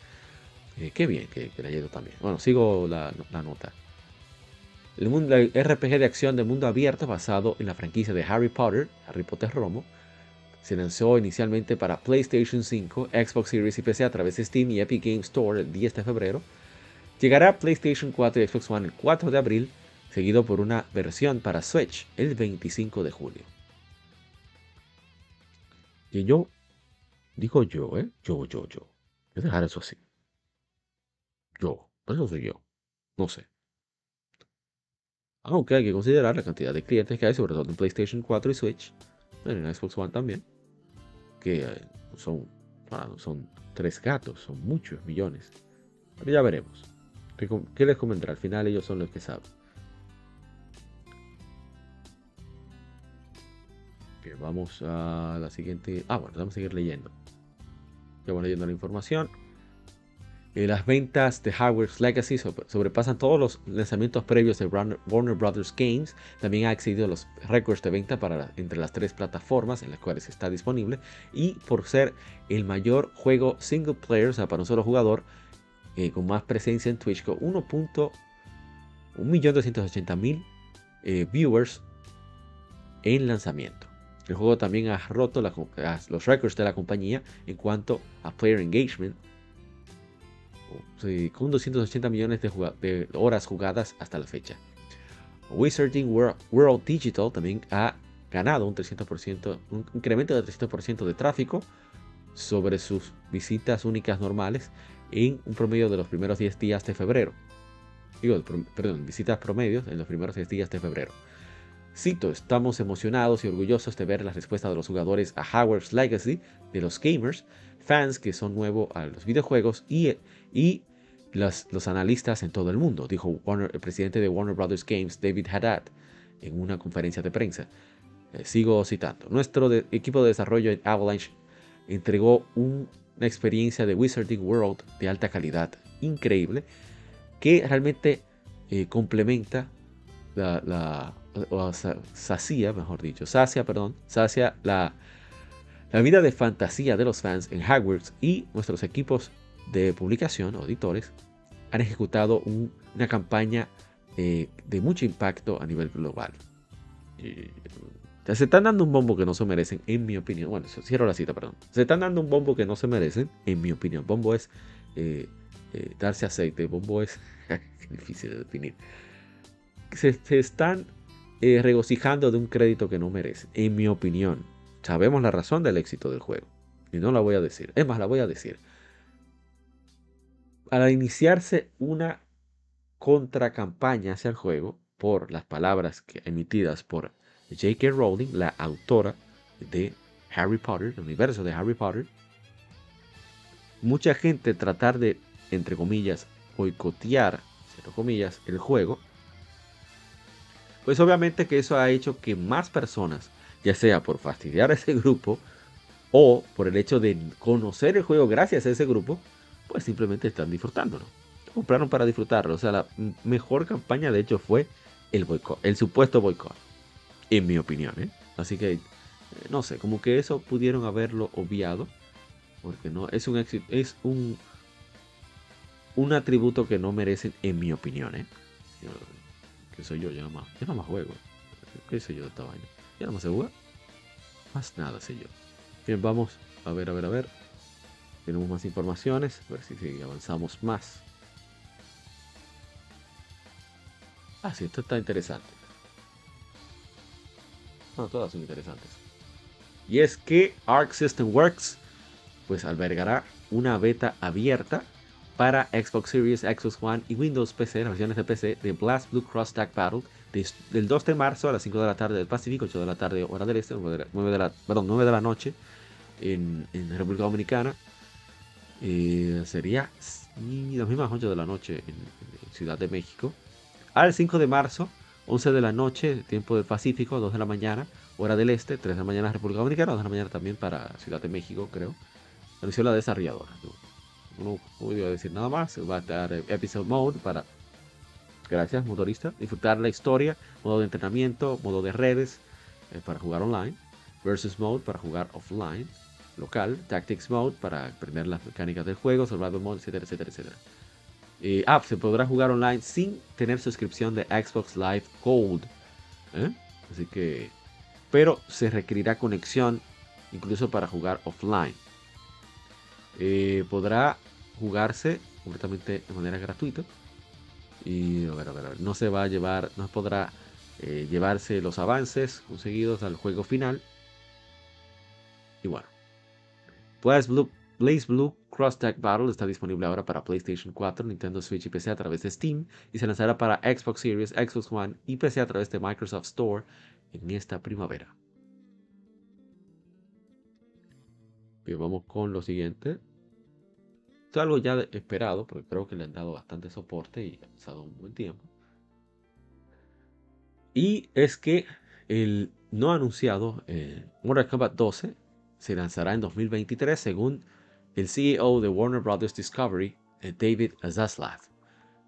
Eh, qué bien que, le ha ido también. Bueno, sigo la, nota. El, mundo, el RPG de acción de mundo abierto basado en la franquicia de Harry Potter, Harry Potter Romo, se lanzó inicialmente para PlayStation 5, Xbox Series y PC a través de Steam y Epic Games Store el 10 de febrero. Llegará a PlayStation 4 y Xbox One el 4 de abril, seguido por una versión para Switch el 25 de julio. Y yo, digo yo, ¿eh? Yo, yo, yo. Voy a dejar eso así. Yo, por eso soy yo. No sé. Aunque hay que considerar la cantidad de clientes que hay, sobre todo en PlayStation 4 y Switch en Xbox One también, que eh, son, son tres gatos, son muchos millones. Pero ya veremos. ¿Qué les comentará? Al final ellos son los que saben. vamos a la siguiente. Ah, bueno, vamos a seguir leyendo. Vamos leyendo la información. Eh, las ventas de Howard's Legacy sobrepasan todos los lanzamientos previos de Warner Brothers Games. También ha excedido los récords de venta para entre las tres plataformas en las cuales está disponible. Y por ser el mayor juego single player, o sea, para un solo jugador, eh, con más presencia en Twitch, con 1.280.000 eh, viewers en lanzamiento. El juego también ha roto los récords de la compañía en cuanto a player engagement con 280 millones de, horas jugadas hasta la fecha. Wizarding World, Digital también ha ganado un 300%, un incremento de 300% de tráfico sobre sus visitas únicas normales en un promedio de los primeros 10 días de febrero. Digo, perdón, visitas promedios en los primeros 10 días de febrero. Cito, estamos emocionados y orgullosos de ver la respuesta de los jugadores a Howard's Legacy, de los gamers, fans que son nuevos a los videojuegos y, y los, los, analistas en todo el mundo, dijo el presidente de Warner Brothers Games, David Haddad, en una conferencia de prensa. Eh, sigo citando. Nuestro equipo de desarrollo en Avalanche entregó una experiencia de Wizarding World de alta calidad, increíble, que realmente eh, complementa la, la o sacia, mejor dicho, sacia, perdón, sacia la la vida de fantasía de los fans en Hogwarts y nuestros equipos de publicación o editores han ejecutado una campaña eh, de mucho impacto a nivel global. se están dando un bombo que no se merecen, en mi opinión. Bueno, cierro la cita, perdón. Se están dando un bombo que no se merecen, en mi opinión. Bombo es eh, eh, darse aceite. Bombo es [LAUGHS] difícil de definir. Se, se están regocijando de un crédito que no merecen, en mi opinión. Sabemos la razón del éxito del juego. Y no la voy a decir. Es más, la voy a decir. Al iniciarse una contracampaña hacia el juego por las palabras emitidas por J.K. Rowling, la autora de Harry Potter, el universo de Harry Potter, mucha gente tratar de, entre comillas, boicotear, el juego, pues obviamente que eso ha hecho que más personas ya sea por fastidiar a ese grupo o por el hecho de conocer el juego gracias a ese grupo, pues simplemente están disfrutándolo. Compraron para disfrutarlo. O sea, la mejor campaña de hecho fue el boicot, el supuesto boicot, en mi opinión. ¿eh? Así que, eh, no sé, como que eso pudieron haberlo obviado, porque no es un es un un atributo que no merecen, en mi opinión. ¿eh? que soy yo, yo no más, yo no más juego. ¿Qué sé yo de esta vaina? Ya no se juega. Más nada sé yo. Bien, vamos a ver, a ver, a ver. Tenemos más informaciones. A ver si, avanzamos más. Ah, sí, esto está interesante. No, todas son interesantes. Y es que Arc System Works pues albergará una beta abierta para Xbox Series, Xbox One y Windows PC, las versiones de PC de Blast Blue Cross Tag Battle del 2 de marzo a las 5 de la tarde del Pacífico, 8 de la tarde hora del este, 9 de la, perdón, 9 de la noche en, en República Dominicana. Eh, sería las mismas 8 de la noche en, Ciudad de México. Al 5 de marzo, 11 de la noche, tiempo del Pacífico, 2 de la mañana, hora del este, 3 de la mañana República Dominicana, 2 de la mañana también para Ciudad de México, creo. Anunció la desarrolladora. No, voy a decir nada más. Va a estar Episode Mode para, gracias motorista, disfrutar la historia, modo de entrenamiento, modo de redes eh, para jugar online, Versus Mode para jugar offline local, Tactics Mode para aprender las mecánicas del juego, Survival Mode, etcétera, etcétera, etcétera. Y, ah, se podrá jugar online sin tener suscripción de Xbox Live Gold. ¿eh? Así que, pero se requerirá conexión incluso para jugar offline. Eh, podrá jugarse completamente de manera gratuita. Y a ver, a ver, no se va a llevar, no podrá eh, llevarse los avances conseguidos al juego final. Y bueno, Blaze Blue, Blaze Blue Cross Tag Battle está disponible ahora para PlayStation 4, Nintendo Switch y PC a través de Steam y se lanzará para Xbox Series, Xbox One y PC a través de Microsoft Store en esta primavera. Bien, vamos con lo siguiente. Esto es algo ya esperado, porque creo que le han dado bastante soporte y ha pasado un buen tiempo. Y es que el no anunciado eh, Mortal Kombat 12 se lanzará en 2023 según el CEO de Warner Brothers Discovery, eh, David Zaslav,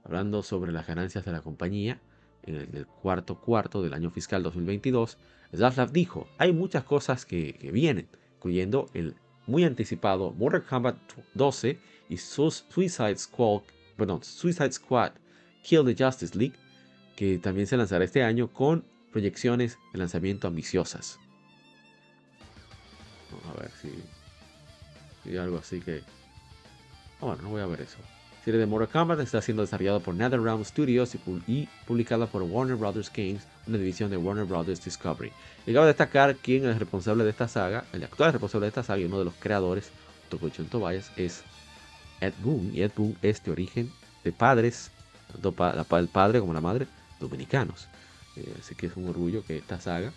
hablando sobre las ganancias de la compañía en el cuarto cuarto del año fiscal 2022. Zaslav dijo, hay muchas cosas que, vienen, incluyendo el muy anticipado Mortal Kombat 12 y Suicide Squad, perdón, Suicide Squad Kill the Justice League, que también se lanzará este año con proyecciones de lanzamiento ambiciosas. Vamos a ver si, algo así que... Ah, bueno, no voy a ver eso. Serie de Mortal Kombat está siendo desarrollada por NetherRealm Studios y, publicada por Warner Brothers Games, una división de Warner Brothers Discovery. Y cabe destacar quién es responsable de esta saga, el actual responsable de esta saga y uno de los creadores, Tokuchon Tobias, es Ed Boon. Y Ed Boon es de origen de padres, tanto el padre como la madre, dominicanos. Eh, así que es un orgullo que esta saga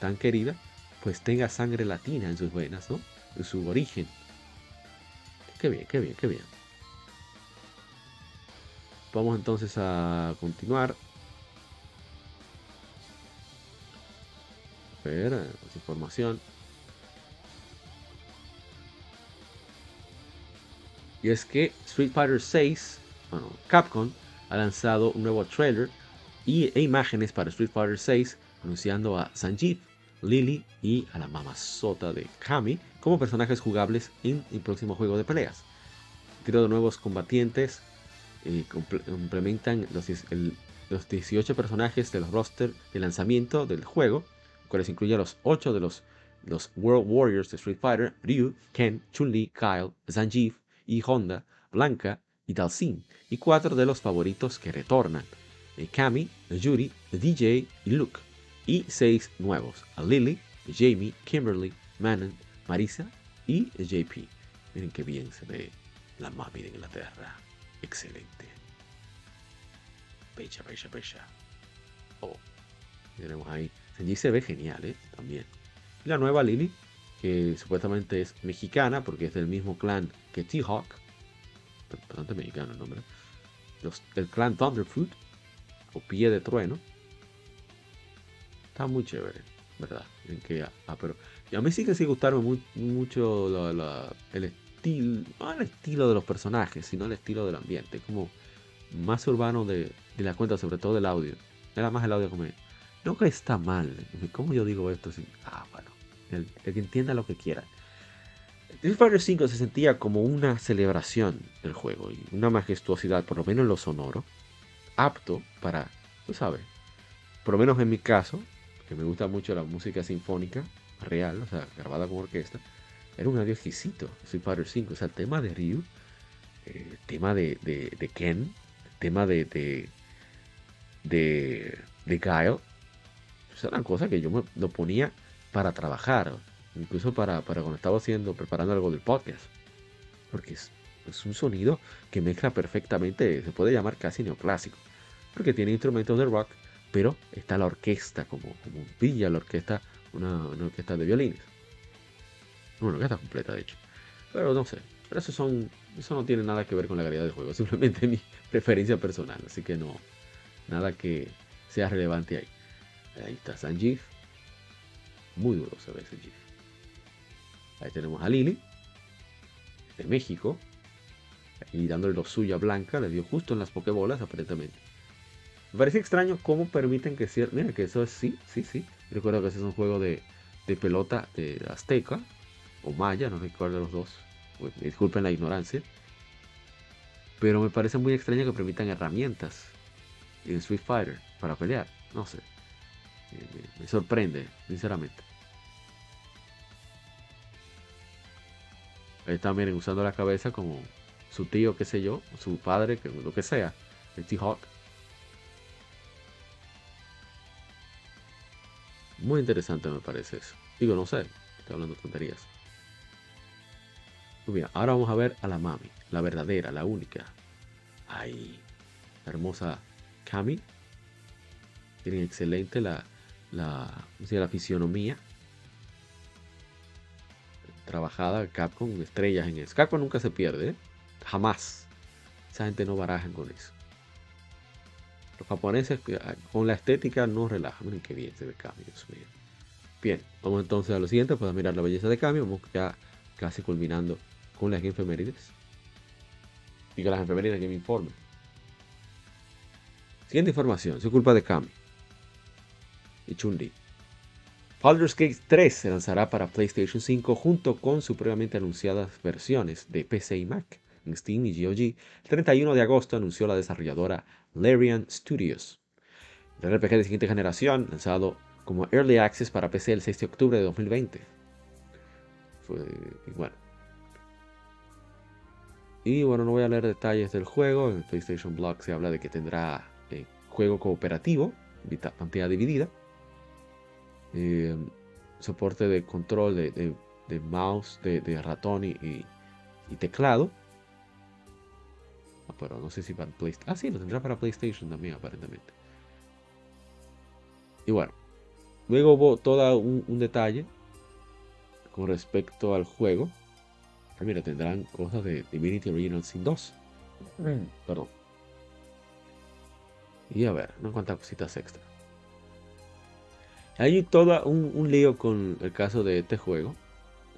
tan querida pues tenga sangre latina en sus venas, ¿no? En su origen. Qué bien, qué bien, qué bien. Vamos entonces a continuar. A ver, eh, más información. Y es que Street Fighter 6, bueno, Capcom ha lanzado un nuevo trailer y, e imágenes para Street Fighter 6 anunciando a Sanjeev Lily y a la mamazota de Kami como personajes jugables en el próximo juego de peleas. Tiro de nuevos combatientes eh, complementan los, 18 personajes del roster de lanzamiento del juego, cuales incluyen los 8 de los, los World Warriors de Street Fighter, Ryu, Ken, Chun-Li, Kyle, Zangief y Honda, Blanca y Dalsin, y 4 de los favoritos que retornan, eh, Kami, Yuri, DJ y Luke y seis nuevos, Lily, Jamie, Kimberly, Manon, Marisa y JP. Miren qué bien se ve la mami de Inglaterra. Excelente. Bella, bella, bella. Oh, tenemos ahí. Allí se ve genial, ¿eh? También. Y la nueva Lily, que supuestamente es mexicana porque es del mismo clan que T-Hawk. Bastante mexicano el nombre. Del clan Thunderfoot, o Pie de Trueno Está muy chévere, ¿verdad? En que, ah, pero a mí sí que sí gustarme mucho el estilo, no el estilo de los personajes, sino el estilo del ambiente, como más urbano de, la cuenta, sobre todo del audio. Era más el audio como, no que está mal, ¿cómo yo digo esto? Ah, bueno, el, que entienda lo que quiera. Street Fighter 5 se sentía como una celebración del juego y una majestuosidad, por lo menos en lo sonoro, apto para, tú sabes, por lo menos en mi caso, que me gusta mucho la música sinfónica real, o sea, grabada con orquesta, era un audio exquisito. Street Fighter 5, o sea, el tema de Ryu, el eh, tema de, de, Ken, el tema de, de, de, de Guile, eso eran cosas que yo me lo ponía para trabajar, incluso para, para cuando estaba haciendo, preparando algo del podcast, porque es un sonido que mezcla perfectamente, se puede llamar casi neoclásico, porque tiene instrumentos de rock pero está la orquesta, como, como brilla la orquesta, una, orquesta de violines. Una orquesta completa, de hecho. Pero no sé, Pero eso, son, eso no tiene nada que ver con la calidad del juego, simplemente [LAUGHS] mi preferencia personal, así que no, nada que sea relevante ahí. Ahí está Sanjif. Muy duro se ve GIF. Ahí tenemos a Lily, de México, y dándole lo suyo a Blanca, le dio justo en las pokebolas aparentemente. Me parece extraño cómo permiten que sea. Mira que eso es sí, sí, sí. Recuerdo que ese es un juego de, de pelota de Azteca o Maya, no recuerdo los dos. Pues, disculpen la ignorancia. Pero me parece muy extraño que permitan herramientas en Street Fighter para pelear. No sé. Me, me sorprende, sinceramente. Ahí está, miren, usando la cabeza como su tío, qué sé yo, su padre, que, lo que sea, el T-Hawk. Muy interesante me parece eso. Digo, no sé, estoy hablando tonterías. Pues mira, ahora vamos a ver a la mami, la verdadera, la única. Ay, la hermosa Kami. Tienen excelente la, la, la fisionomía. Trabajada Capcom, estrellas en eso. Capcom nunca se pierde, ¿eh? jamás. Esa gente no barajan con eso. Los japoneses ah, con la estética no relajan. Miren qué bien se ve Kami, Dios mío. Bien, vamos entonces a lo siguiente para mirar la belleza de Kami. Vamos ya casi culminando con las efemérides. Y con las efemérides que me informen. Siguiente información, es culpa de Kami y Chun-Li. Baldur's Gate 3 se lanzará para PlayStation 5 junto con su previamente anunciadas versiones de PC y Mac en Steam y GOG. El 31 de agosto anunció la desarrolladora Larian Studios. El RPG de siguiente generación, lanzado como Early Access para PC el 6 de octubre de 2020. Fue igual. Y bueno, no voy a leer detalles del juego. En PlayStation Blog se habla de que tendrá eh, juego cooperativo, pantalla dividida, eh, soporte de control de, mouse, de, ratón y, teclado. Pero no sé si para PlayStation. Ah, sí, lo tendrá para PlayStation también, aparentemente. Y bueno, luego hubo todo un, detalle con respecto al juego. Ah, mira, tendrán cosas de Divinity Original Sin 2. Mm. Perdón. Y a ver, unas cuantas cositas extra. Hay todo un, lío con el caso de este juego,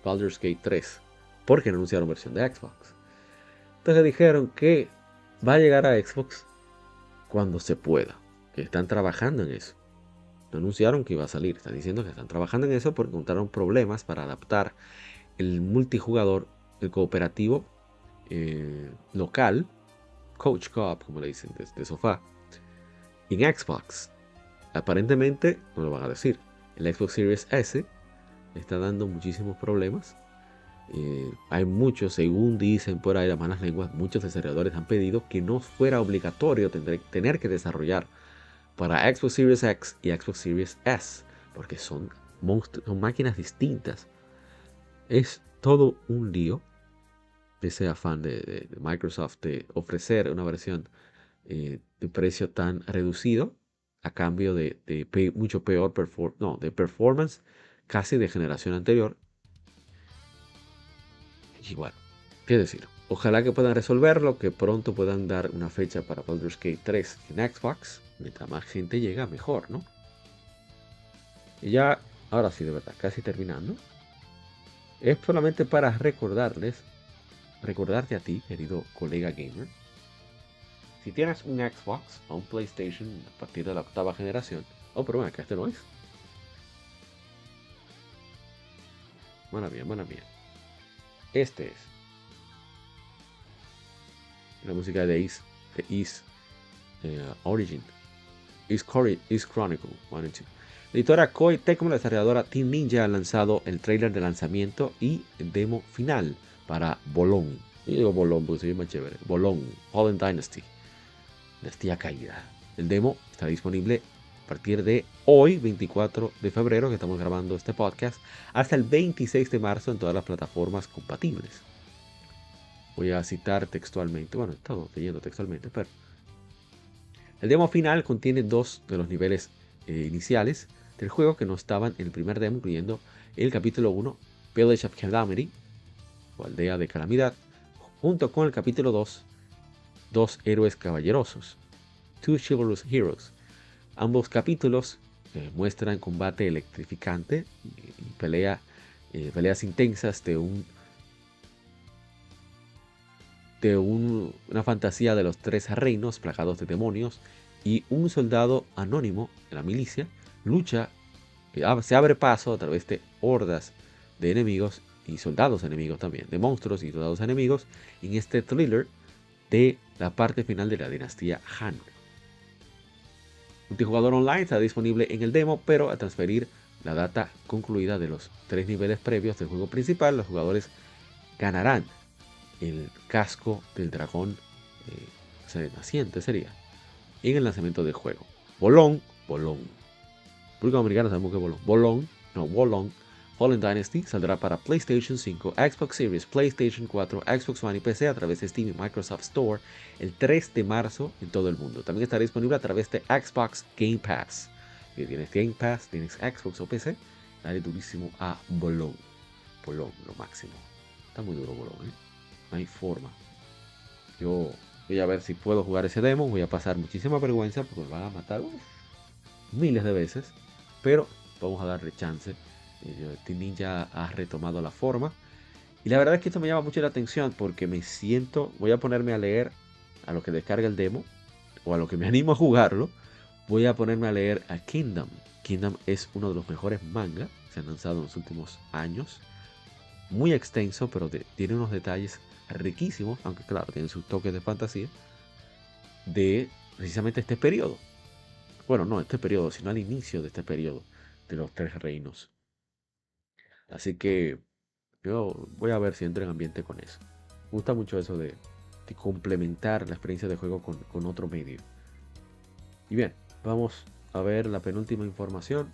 Baldur's Gate 3, porque no anunciaron versión de Xbox. Entonces dijeron que va a llegar a Xbox cuando se pueda, que están trabajando en eso. No anunciaron que iba a salir, están diciendo que están trabajando en eso porque encontraron problemas para adaptar el multijugador, el cooperativo eh, local, Coach Co-op, como le dicen, desde sofá, en Xbox. Aparentemente, no lo van a decir. El Xbox Series S está dando muchísimos problemas. Eh, hay muchos, según dicen por ahí las malas lenguas, muchos desarrolladores han pedido que no fuera obligatorio tener, que desarrollar para Xbox Series X y Xbox Series S, porque son, son máquinas distintas. Es todo un lío ese afán de, Microsoft de ofrecer una versión eh, de precio tan reducido a cambio de, mucho peor no, de performance casi de generación anterior. Y bueno, qué decir. Ojalá que puedan resolverlo, que pronto puedan dar una fecha para Baldur's Gate 3 en Xbox. Mientras más gente llega, mejor, ¿no? Y ya, ahora sí, de verdad, casi terminando. Es solamente para recordarles, recordarte a ti, querido colega gamer, si tienes un Xbox o un PlayStation a partir de la octava generación, oh, pero bueno, que este no es. Buena bien, bien. Este es. La música de Is, de Is eh, Origin. Is, Is Chronicle 1 y 2. La editora Koei Tecmo, la desarrolladora Team Ninja, ha lanzado el trailer de lanzamiento y demo final para Bolón. Yo digo Bolón porque se más chévere. Bolón, Fallen Dynasty. Dinastía Caída. El demo está disponible partir de hoy, 24 de febrero, que estamos grabando este podcast, hasta el 26 de marzo en todas las plataformas compatibles. Voy a citar textualmente, bueno, estamos leyendo textualmente, pero el demo final contiene dos de los niveles eh, iniciales del juego que no estaban en el primer demo, incluyendo el capítulo 1, Village of Calamity, o Aldea de Calamidad, junto con el capítulo 2, Dos Héroes Caballerosos, Two Chivalrous Heroes. Ambos capítulos eh, muestran combate electrificante y, eh, peleas intensas de un de una fantasía de los tres reinos plagados de demonios y un soldado anónimo de la milicia lucha, se abre paso a través de hordas de enemigos y soldados enemigos también, de monstruos y soldados enemigos en este thriller de la parte final de la dinastía Han. Multijugador online está disponible en el demo, pero al transferir la data concluida de los tres niveles previos del juego principal, los jugadores ganarán el casco del dragón eh, naciente sería en el lanzamiento del juego. Bolón, Bolón. Público americano sabemos que Bolón. Bolón, no, Bolón. Fallen Dynasty saldrá para PlayStation 5, Xbox Series, PlayStation 4, Xbox One y PC a través de Steam y Microsoft Store el 3 de marzo en todo el mundo. También estará disponible a través de Xbox Game Pass. Si tienes Game Pass, tienes Xbox o PC, dale durísimo a Bolón. Bolón, lo máximo. Está muy duro Bolón, ¿eh? No hay forma. Yo voy a ver si puedo jugar ese demo. Voy a pasar muchísima vergüenza porque me van a matar miles de veces. Pero vamos a darle chance. Team Ninja ha retomado la forma. Y la verdad es que esto me llama mucho la atención porque me siento, voy a ponerme a leer a lo que descarga el demo o a lo que me [LAUGHS] animo a jugarlo. Voy a ponerme a leer a Kingdom. Kingdom es uno de los mejores mangas que se han lanzado en los últimos años. Muy extenso, pero tiene unos detalles riquísimos, aunque claro, tienen sus toques de fantasía, de precisamente este periodo. Bueno, no este periodo, sino al inicio de este periodo de los tres reinos. Así que yo voy a ver si entro en ambiente con eso. Me gusta mucho eso de, complementar la experiencia de juego con, otro medio. Y bien, vamos a ver la penúltima información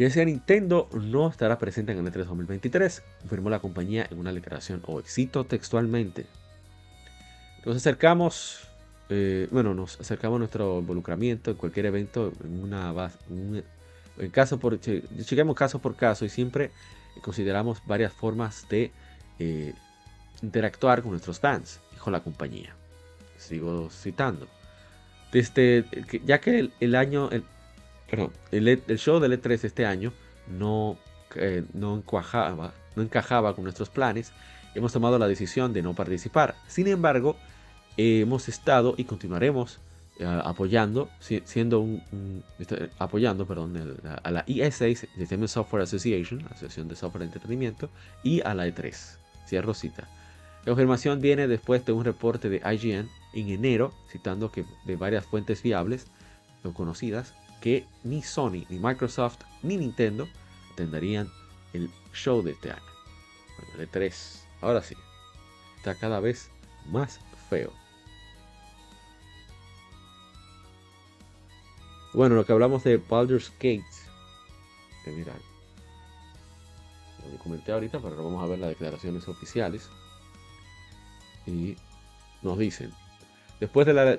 Y decía Nintendo no estará presente en el E3 2023, informó la compañía en una declaración o éxito textualmente. Nos acercamos, eh, bueno, nos acercamos a nuestro involucramiento en cualquier evento en una base, en caso por, chequemos caso por caso y siempre consideramos varias formas de eh, interactuar con nuestros fans, dijo la compañía. Sigo citando. Desde, ya que el, año, el, e, el, show del E3 este año no, eh, no, encajaba, no encajaba con nuestros planes. Hemos tomado la decisión de no participar. Sin embargo, hemos estado y continuaremos eh, apoyando, siendo apoyando, perdón, a la ESA, System Software Association, Asociación de Software de Entretenimiento, y a la E3. Cierro cita. La confirmación viene después de un reporte de IGN en enero, citando que de varias fuentes fiables o conocidas que ni Sony, ni Microsoft, ni Nintendo tendrían el show de este año. Bueno, el 3 ahora sí, está cada vez más feo. Bueno, lo que hablamos de Baldur's Gate, que mira, lo comenté ahorita, pero vamos a ver las declaraciones oficiales. Y nos dicen, Después de la,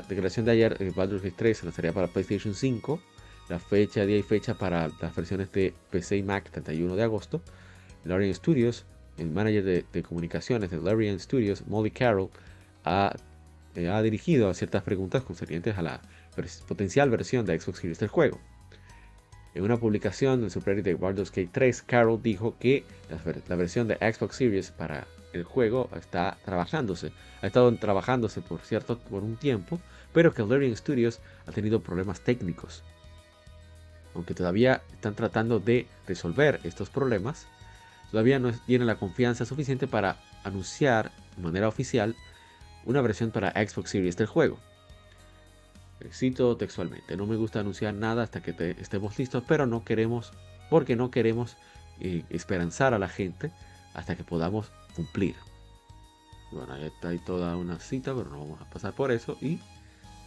declaración de ayer, eh, Baldur's Gate 3 se lanzaría para PlayStation 5. La fecha, día y fecha para las versiones de PC y Mac, 31 de agosto. Larian Studios, el manager de, comunicaciones de Larian Studios, Molly Carroll, ha, eh, ha, dirigido a ciertas preguntas concernientes a la potencial versión de Xbox Series del juego. En una publicación del subreddit de Baldur's Gate 3, Carroll dijo que la versión de Xbox Series para el juego está trabajándose. Ha estado trabajándose por cierto por un tiempo, pero que Larian Studios ha tenido problemas técnicos. Aunque todavía están tratando de resolver estos problemas, todavía no tienen la confianza suficiente para anunciar de manera oficial una versión para Xbox Series del juego. Cito textualmente, no me gusta anunciar nada hasta que estemos listos, pero no queremos, porque no queremos eh, esperanzar a la gente hasta que podamos cumplir. Bueno, ahí está ahí toda una cita, pero no vamos a pasar por eso. Y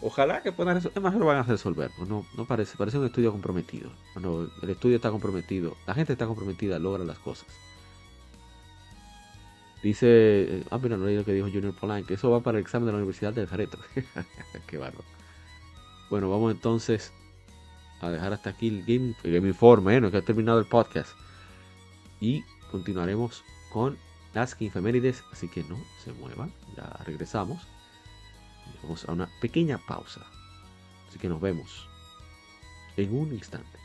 ojalá que puedan resolver. Además lo van a resolver. Pues no, no parece, parece un estudio comprometido. Cuando el estudio está comprometido, la gente está comprometida, logra las cosas. Dice, eh, ah, mira, no leí lo que dijo Junior Polanyi, que eso va para el examen de la Universidad de Zareto. [LAUGHS] Qué bárbaro. Bueno, vamos entonces a dejar hasta aquí el Game, el game Informe, ¿eh? que ha terminado el podcast. y continuaremos con las infemérides, así que no se muevan, ya regresamos. Vamos a una pequeña pausa. Así que nos vemos en un instante.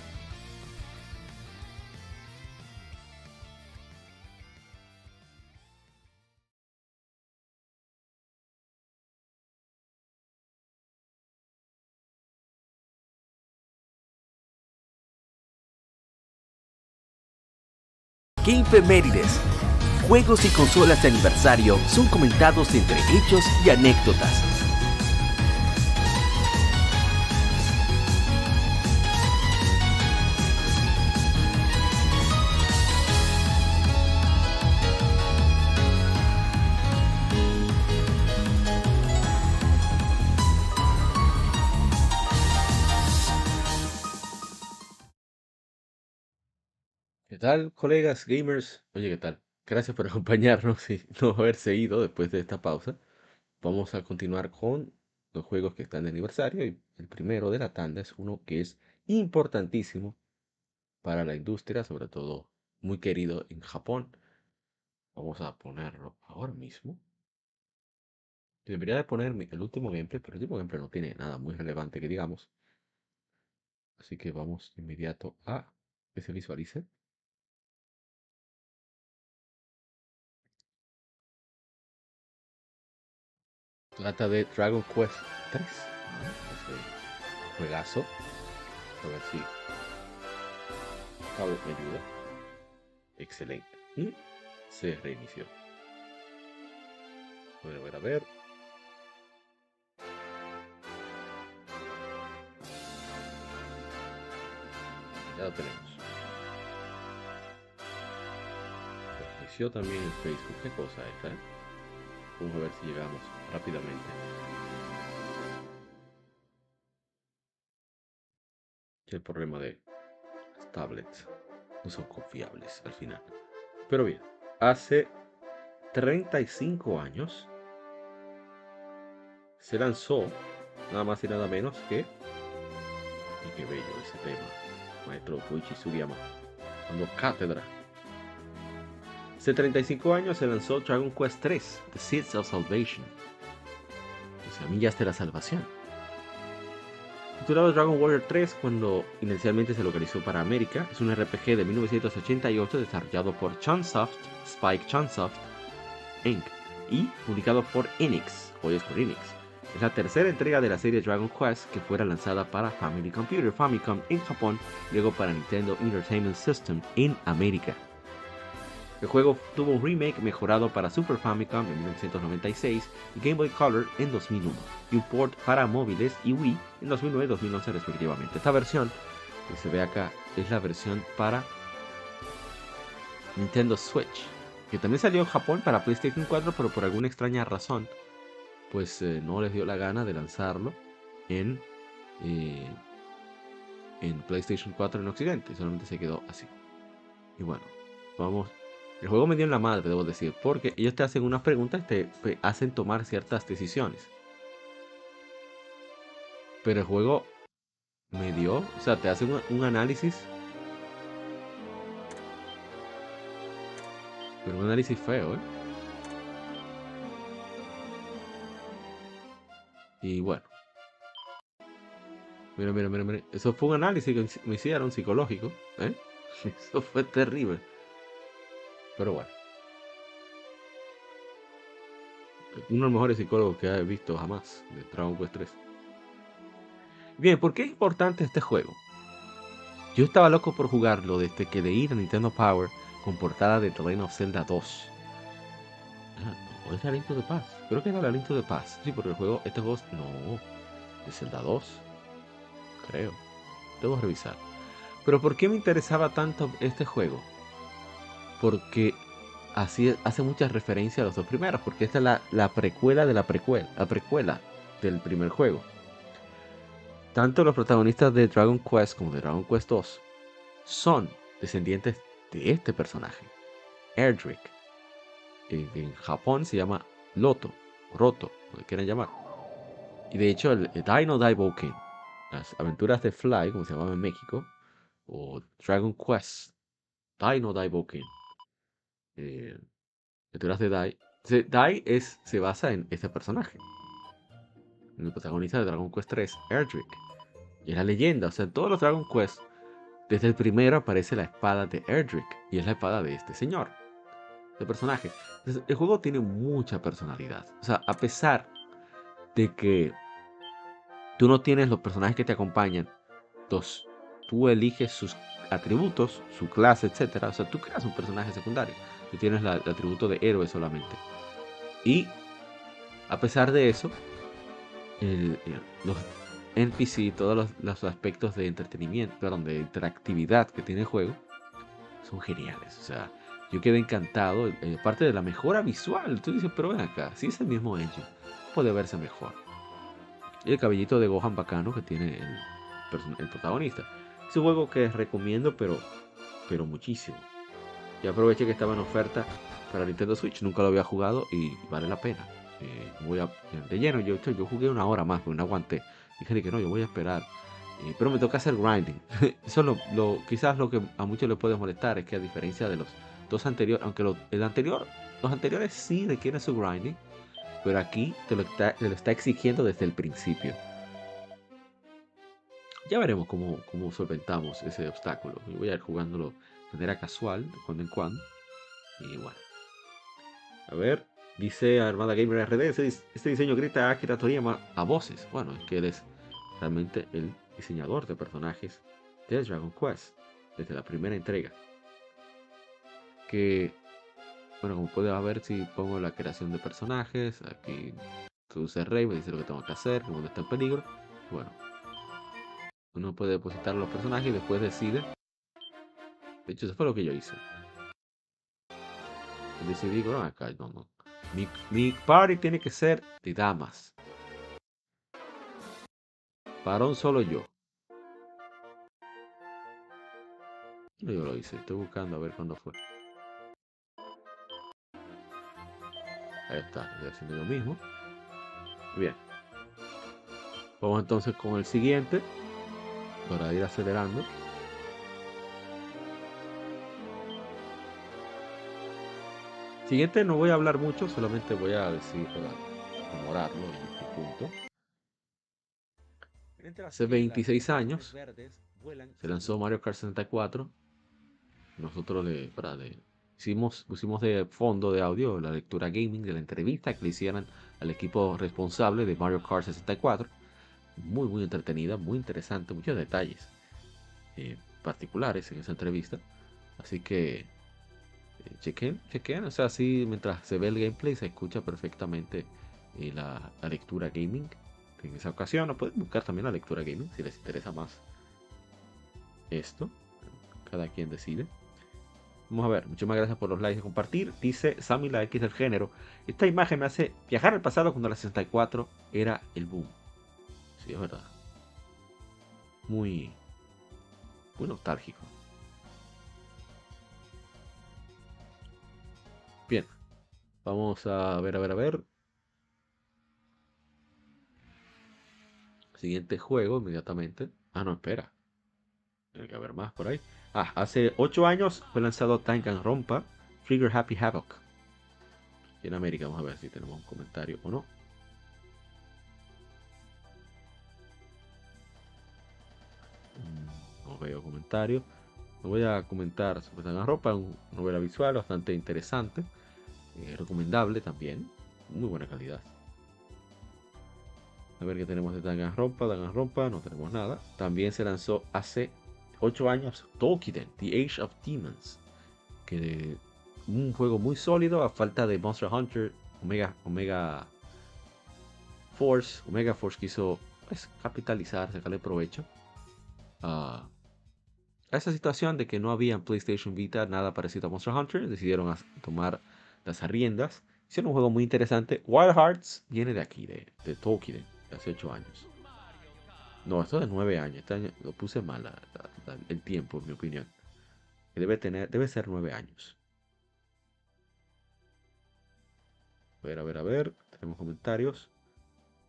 Mérides. Juegos y consolas de aniversario son comentados entre hechos y anécdotas. Tal, colegas gamers? Oye, ¿qué tal? Gracias por [LAUGHS] acompañarnos y no haberse ido después de esta pausa. Vamos a continuar con los juegos que están de aniversario y el primero de la tanda es uno que es importantísimo para la industria, sobre todo muy querido en Japón. Vamos a ponerlo ahora mismo. Debería de poner el último gameplay, pero el último gameplay no tiene nada muy relevante que digamos. Así que vamos inmediato a que se visualice. Trata de Dragon Quest 3. Ese juegazo. A ver si. Cabo me ayuda. Excelente. Y se reinició. Voy a ver, a ver. Ya lo tenemos. Se reinició también en Facebook. ¿Qué cosa esta? Eh? Vamos a ver si llegamos rápidamente. el problema de las tablets no son confiables al final. Pero bien, hace 35 años se lanzó nada más y nada menos que y qué bello ese tema maestro Koichi Sugiyama cuando Cátedra Hace 35 años se lanzó Dragon Quest 3, The Seeds of Salvation. Las semillas de la salvación. Titulado Dragon Warrior 3 cuando inicialmente se localizó para América, es un RPG de 1988 desarrollado por Chunsoft, Spike Chunsoft, Inc. y publicado por Enix, hoy es por Enix. Es la tercera entrega de la serie Dragon Quest que fuera lanzada para Family Computer Famicom en Japón, luego para Nintendo Entertainment System en América. El juego tuvo un remake mejorado para Super Famicom en 1996 y Game Boy Color en 2001, y un port para móviles y Wii en 2009 y 2011 respectivamente. Esta versión que se ve acá es la versión para Nintendo Switch, que también salió en Japón para PlayStation 4, pero por alguna extraña razón pues eh, no les dio la gana de lanzarlo en, eh, en PlayStation 4 en Occidente, solamente se quedó así. Y bueno, vamos. El juego me dio en la madre, debo decir, porque ellos te hacen unas preguntas y te, hacen tomar ciertas decisiones. Pero el juego me dio, o sea, te hace un, un análisis. Pero un análisis feo, ¿eh? Y bueno. Mira, mira, mira, mira. Eso fue un análisis que me hicieron psicológico. ¿eh? [LAUGHS] Eso fue terrible. Pero bueno. Uno de los mejores psicólogos que he visto jamás de Dragon Quest 3. Bien, ¿por qué es importante este juego? Yo estaba loco por jugarlo desde que de ir a Nintendo Power con portada de of Zelda 2. ¿O es Aliento de Paz? Creo que era el Aliento de Paz. Sí, porque el juego, este juego, no, de Zelda 2. Creo. Debo revisar. Pero ¿por qué me interesaba tanto este juego? Porque así hace muchas referencias a los dos primeros. Porque esta es la, la precuela de la precuela. La precuela del primer juego. Tanto los protagonistas de Dragon Quest como de Dragon Quest 2 son descendientes de este personaje, Erdrick. En, Japón se llama Loto, Roto, como quieran llamar. Y de hecho, el, el Dino Daiboken, las aventuras de Fly, como se llamaba en México, o Dragon Quest, Dino Daiboken, eh, aventuras de Dai. Dai es, se basa en este personaje, en el protagonista de Dragon Quest 3, Erdrick. Y es la leyenda, o sea, en todos los Dragon Quest, desde el primero aparece la espada de Erdrick, y es la espada de este señor, de personaje. Entonces, el juego tiene mucha personalidad. O sea, a pesar de que tú no tienes los personajes que te acompañan, dos, tú eliges sus atributos, su clase, etcétera. O sea, tú creas un personaje secundario. Tú tienes el atributo de héroe solamente. Y a pesar de eso, los NPC, todos los, aspectos de entretenimiento, perdón, de interactividad que tiene el juego, son geniales. O sea, yo quedé encantado. eh, Aparte de la mejora visual, tú dices, pero ven acá, si es el mismo engine, puede verse mejor. Y el cabellito de Gohan bacano que tiene el protagonista. Es un juego que recomiendo, pero, pero muchísimo. Y aproveché que estaba en oferta para Nintendo Switch, nunca lo había jugado y vale la pena. Eh, voy a, de lleno, yo, yo jugué una hora más, pero no aguanté. Dije que no, yo voy a esperar. Eh, pero me toca hacer grinding. [LAUGHS] Eso lo, lo- quizás lo que a muchos les puede molestar es que a diferencia de los dos anteriores, aunque el anterior, los anteriores sí requieren su grinding, pero aquí te lo está exigiendo desde el principio. Ya veremos cómo, cómo solventamos ese obstáculo. Voy a ir jugándolo de manera casual, de cuando en cuando. Y bueno. A ver, dice Armada Gamer RD, "Ese dis- este diseño grita a Akira a voces. Bueno, es que él es realmente el diseñador de personajes de Dragon Quest, desde la primera entrega. Que, bueno, como pueden ver si pongo la creación de personajes, aquí introduce Rey, me dice lo que tengo que hacer, cuando está en peligro. Bueno, uno puede depositar los personajes y después decide. De hecho, eso fue lo que yo hice. Decidí, no, acá no, no. Mi, mi party tiene que ser de damas. Varón solo yo. Yo lo hice, estoy buscando a ver cuándo fue. Ahí está, estoy haciendo lo mismo. Bien. Vamos entonces con el siguiente. Para ir acelerando. Siguiente no voy a hablar mucho, solamente voy a decir para memorarlo en este punto. Hace 26 años se lanzó Mario Kart 64. Nosotros le, para, le hicimos, pusimos de fondo de audio la lectura gaming de la entrevista que le hicieron al equipo responsable de Mario Kart 64. Muy, muy entretenida, muy interesante, muchos detalles eh, particulares en esa entrevista. Así que eh, chequen, chequen, o sea, así mientras se ve el gameplay se escucha perfectamente eh, la, lectura gaming en esa ocasión. O pueden buscar también la lectura gaming si les interesa más esto. Cada quien decide. Vamos a ver, muchas gracias por los likes y compartir. Dice Sammy la X del género. Esta imagen me hace viajar al pasado cuando la 64 era el boom. Sí, es verdad. Muy, muy nostálgico. Bien. Vamos a ver, a ver, a ver. Siguiente juego inmediatamente. Ah, no, espera. Tiene que haber más por ahí. Ah, hace 8 años fue lanzado Rompa Trigger Happy Havoc. Y en América, vamos a ver si tenemos un comentario o no. Veo comentarios. No voy a comentar sobre Danganronpa, una novela visual bastante interesante, eh, recomendable también, muy buena calidad. A ver qué tenemos de Danganronpa, Danganronpa, no tenemos nada. También se lanzó hace 8 años Tolkien, The Age of Demons, que un juego muy sólido a falta de Monster Hunter, Omega, Omega Force, Omega Force quiso pues, capitalizar, sacarle provecho esa situación de que no había en PlayStation Vita nada parecido a Monster Hunter, decidieron tomar las riendas. Hicieron un juego muy interesante. Wild Hearts viene de aquí, de, de de hace 8 años. No, esto es de 9 años. Este año lo puse mal el tiempo, en mi opinión. Debe, tener, debe ser 9 años. A ver, a ver, a ver. Tenemos comentarios.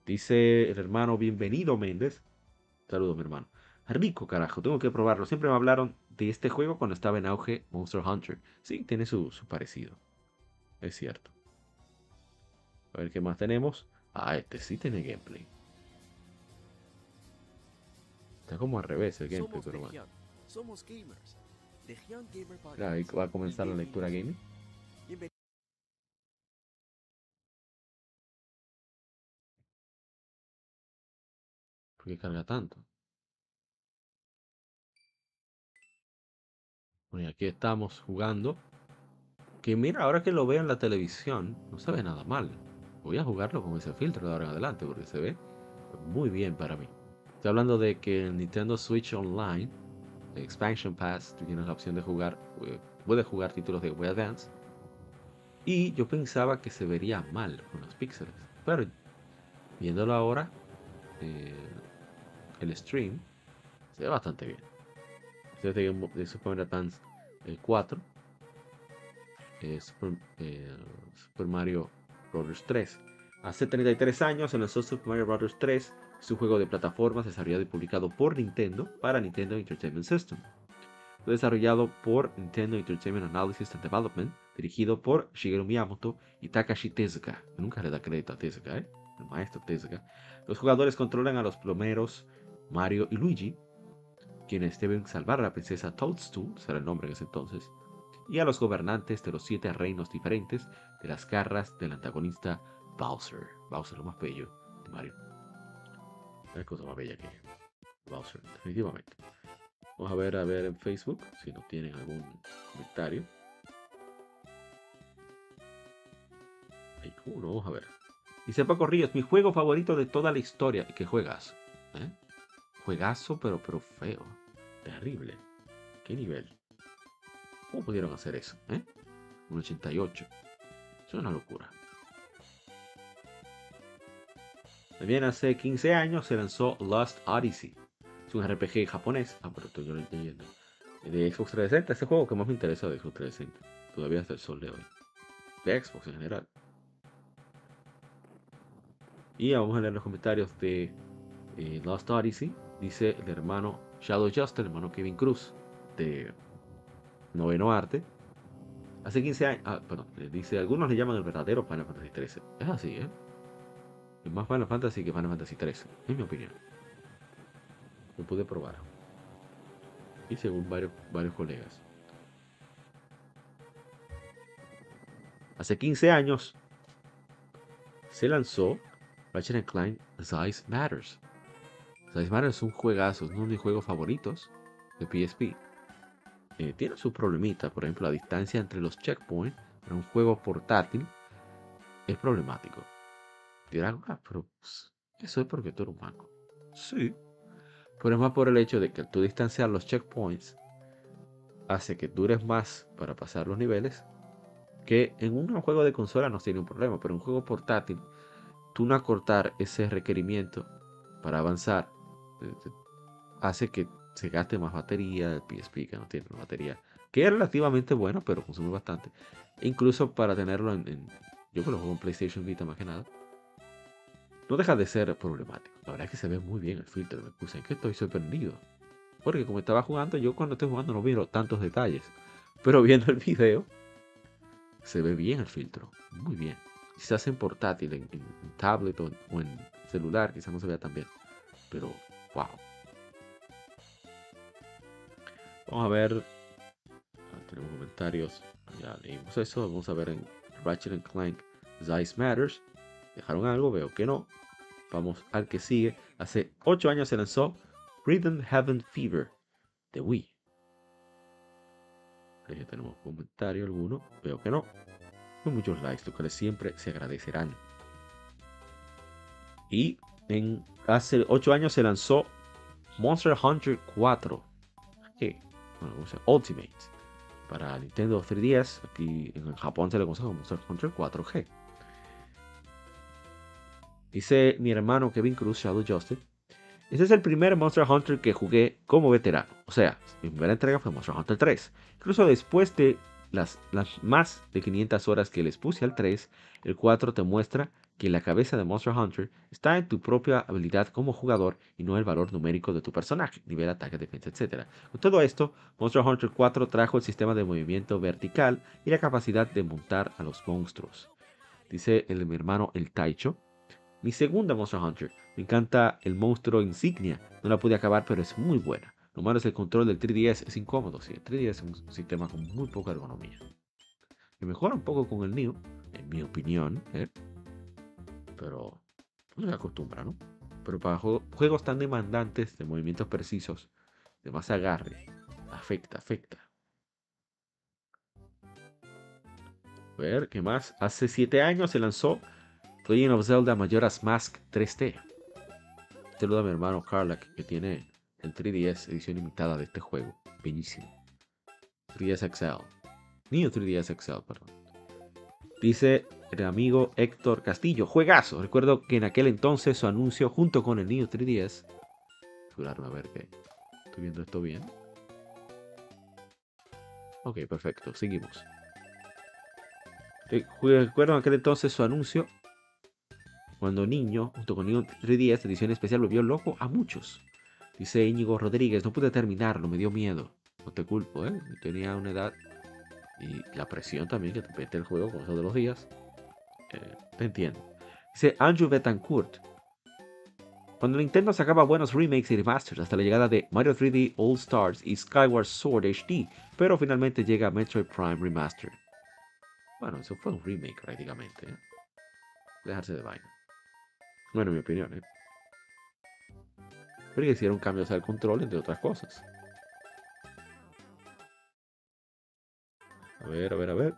Dice el hermano, bienvenido Méndez. Saludos, mi hermano. Rico, carajo, tengo que probarlo. Siempre me hablaron de este juego cuando estaba en auge Monster Hunter. Sí, tiene su, su parecido. Es cierto. A ver qué más tenemos. Ah, este sí tiene gameplay. Está como al revés el gameplay, pero bueno. Somos gamers. Claro, ahí va a comenzar la lectura gaming. ¿Por qué carga tanto? Bueno, aquí estamos jugando. Que mira, ahora que lo veo en la televisión, no se ve nada mal. Voy a jugarlo con ese filtro de ahora en adelante porque se ve muy bien para mí. Estoy hablando de que el Nintendo Switch Online, Expansion Pass, tú tienes la opción de jugar, eh, puedes jugar títulos de Game Advance. Y yo pensaba que se vería mal con los píxeles. Pero viéndolo ahora, eh, el stream, se ve bastante bien. Este es de, de Super Mario Advance 4. Eh, Super, Mario Bros. 3. Hace 33 años se lanzó Super Mario Bros. 3 es un juego de plataformas desarrollado y publicado por Nintendo para Nintendo Entertainment System. Desarrollado por Nintendo Entertainment Analysis and Development, dirigido por Shigeru Miyamoto y Takashi Tezuka. Nunca le da crédito a Tezuka, ¿eh? El maestro Tezuka. Los jugadores controlan a los plomeros Mario y Luigi, quienes deben salvar a la princesa Toadstool, será el nombre en ese entonces, y a los gobernantes de los siete reinos diferentes de las garras del antagonista Bowser. Bowser, lo más bello de Mario. Hay cosa más bella que Bowser, definitivamente. Vamos a ver, a ver en Facebook si nos tienen algún comentario. Hay uno, vamos a ver. Dice Paco Ríos, mi juego favorito de toda la historia. ¿Y qué juegas? ¿Eh? Juegazo, pero, pero feo. Terrible. ¿Qué nivel? ¿Cómo pudieron hacer eso? ¿Eh? Un 88. es una locura. También hace 15 años se lanzó Lost Odyssey. Es un RPG japonés. Ah, pero estoy leyendo. De Xbox 360. Este juego que más me interesa de Xbox 360. Todavía hasta el sol de hoy. De Xbox en general. Y vamos a leer los comentarios de eh, Lost Odyssey. Dice el hermano Shadow Just, el hermano Kevin Cruz de Noveno Arte. Hace 15 años, ah, perdón, dice, algunos le llaman el verdadero Final Fantasy 13. Es así, ¿eh? Es más Final Fantasy que Final Fantasy 13, en mi opinión. Lo pude probar. Y según varios, varios colegas. Hace 15 años se lanzó Ratchet Clank Size Matters. Matters es un juegazo, es uno de mis juegos favoritos de PSP. Eh, tiene su problemita, por ejemplo, la distancia entre los checkpoints en un juego portátil es problemático. Dirán, ah, pero pues, eso es porque tú eres humano. Sí. Pero es más por el hecho de que tú distanciar los checkpoints hace que dures más para pasar los niveles que en un juego de consola no tiene un problema, pero en un juego portátil, tú no acortar ese requerimiento para avanzar hace que se gaste más batería, el PSP que no tiene batería, que es relativamente bueno, pero consume bastante. incluso para tenerlo en, yo que lo juego en PlayStation Vita más que nada, no deja de ser problemático. La verdad es que se ve muy bien el filtro. Me puse en que estoy sorprendido. Porque como estaba jugando, yo cuando estoy jugando no miro tantos detalles. Pero viendo el video, se ve bien el filtro. Muy bien. Quizás en portátil, en, tablet o, en celular, quizás no se vea tan bien. Pero, wow. Vamos a ver. Ah, tenemos comentarios. Ya leímos eso. Vamos a ver en Ratchet Clank Zeiss Matters. Dejaron algo, veo que no. Vamos al que sigue. Hace 8 años se lanzó Rhythm Heaven Fever de Wii. Ya tenemos comentario alguno. Veo que no. Con muchos likes, los cuales siempre se agradecerán. Y en hace 8 años se lanzó Monster Hunter 4. ¿Qué? Bueno, Ultimate. Para Nintendo 3DS. Aquí en Japón se le conoce como Monster Hunter 4G. Dice mi hermano Kevin Cruz, Shadow Justice. Este es el primer Monster Hunter que jugué como veterano. O sea, mi primera entrega fue Monster Hunter 3. Incluso después de las, las, más de 500 horas que les puse al 3, el 4 te muestra que la cabeza de Monster Hunter está en tu propia habilidad como jugador y no el valor numérico de tu personaje, nivel, ataque, defensa, etc. Con todo esto, Monster Hunter 4 trajo el sistema de movimiento vertical y la capacidad de montar a los monstruos. Dice el, mi hermano el Taicho, mi segunda Monster Hunter. Me encanta el monstruo insignia. No la pude acabar, pero es muy buena. Lo malo es el control del 3DS. Es incómodo, sí. El 3DS es un sistema con muy poca ergonomía. Me mejora un poco con el Neo, en mi opinión. ¿eh? Pero no se acostumbra, ¿no? Pero para juegos tan demandantes de movimientos precisos, de más agarre, afecta, afecta. A ver, ¿qué más? Hace 7 años se lanzó Legend of Zelda Majora's Mask 3D. Saludo a mi hermano Carlac que tiene el 3DS edición limitada de este juego. Bellísimo. 3DS XL. Neo 3DS XL, perdón. Dice el amigo Héctor Castillo. Juegazo. Recuerdo que en aquel entonces su anuncio junto con el Neo 3DS. a ver que estoy viendo esto bien. Ok, perfecto. Seguimos. Recuerdo en aquel entonces su anuncio cuando niño, junto con Neo 3DS, edición especial volvió loco a muchos. Dice Íñigo Rodríguez, no pude terminarlo, me dio miedo. No te culpo, ¿eh? Tenía una edad y la presión también que te mete el juego con eso de los días. Eh, te entiendo. Dice Andrew Betancourt. Cuando Nintendo sacaba buenos remakes y remasters hasta la llegada de Mario 3D All Stars y Skyward Sword HD, pero finalmente llega Metroid Prime Remastered. Bueno, eso fue un remake prácticamente. ¿eh? Dejarse de vaina. Bueno, en mi opinión, ¿eh? Pero hicieron cambios al control, entre otras cosas. A ver, a ver, a ver.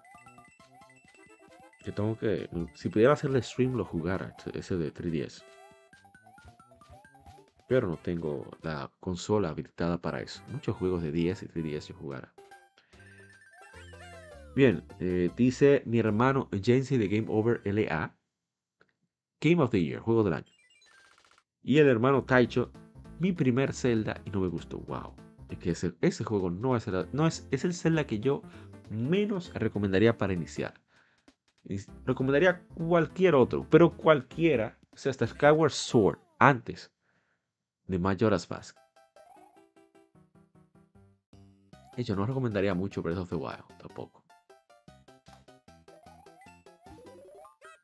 Que tengo que. Si pudiera hacerle stream, lo jugara. Ese de 3DS. Pero no tengo la consola habilitada para eso. Muchos juegos de 10 y 3DS yo jugara. Bien, eh, dice mi hermano Jensi de Game Over LA Game of the Year, juego del año. Y el hermano Taicho, mi primer Zelda y no me gustó. Wow. Que ese, ese juego no es, el, no es, es el Zelda que yo menos recomendaría para iniciar. recomendaría cualquier otro, pero cualquiera, o sea, hasta Skyward Sword, antes de Majora's Mask. Yo no recomendaría mucho Breath of the Wild, tampoco.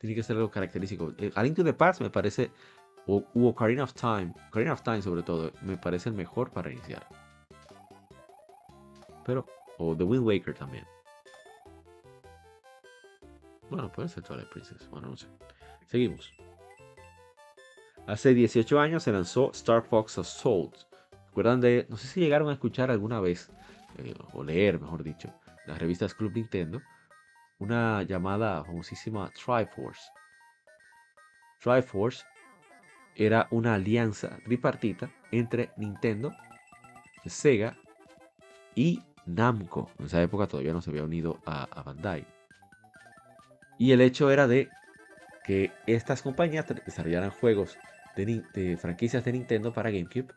Tiene que ser algo característico. Eh, A Link to the Past me parece, o u Ocarina of Time, Ocarina of Time sobre todo, me parece el mejor para iniciar. Pero, o The Wind Waker también. Bueno, puede ser Twilight Princess. Bueno, no sé. Seguimos. Hace 18 años se lanzó Star Fox Assault. ¿Recuerdan de.? No sé si llegaron a escuchar alguna vez, eh, o leer, mejor dicho, las revistas Club Nintendo, una llamada famosísima Triforce. Triforce era una alianza tripartita entre Nintendo, Sega y Namco. En esa época todavía no se había unido a, Bandai. Y el hecho era de que estas compañías desarrollaran juegos de, franquicias de Nintendo para GameCube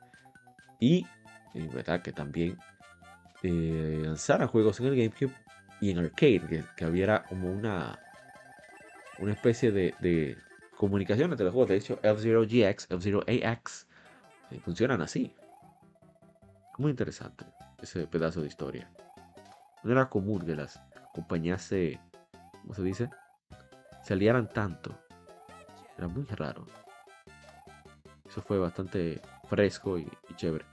y, y, ¿verdad? que también eh, lanzaran juegos en el GameCube y en arcade, que, que hubiera como una, una especie de, comunicación entre los juegos. De hecho, F-Zero GX, F-Zero AX eh, funcionan así. Muy interesante ese pedazo de historia. No era común que las compañías se, ¿cómo se dice? Se aliaran tanto. Era muy raro. Eso fue bastante fresco y, y chévere.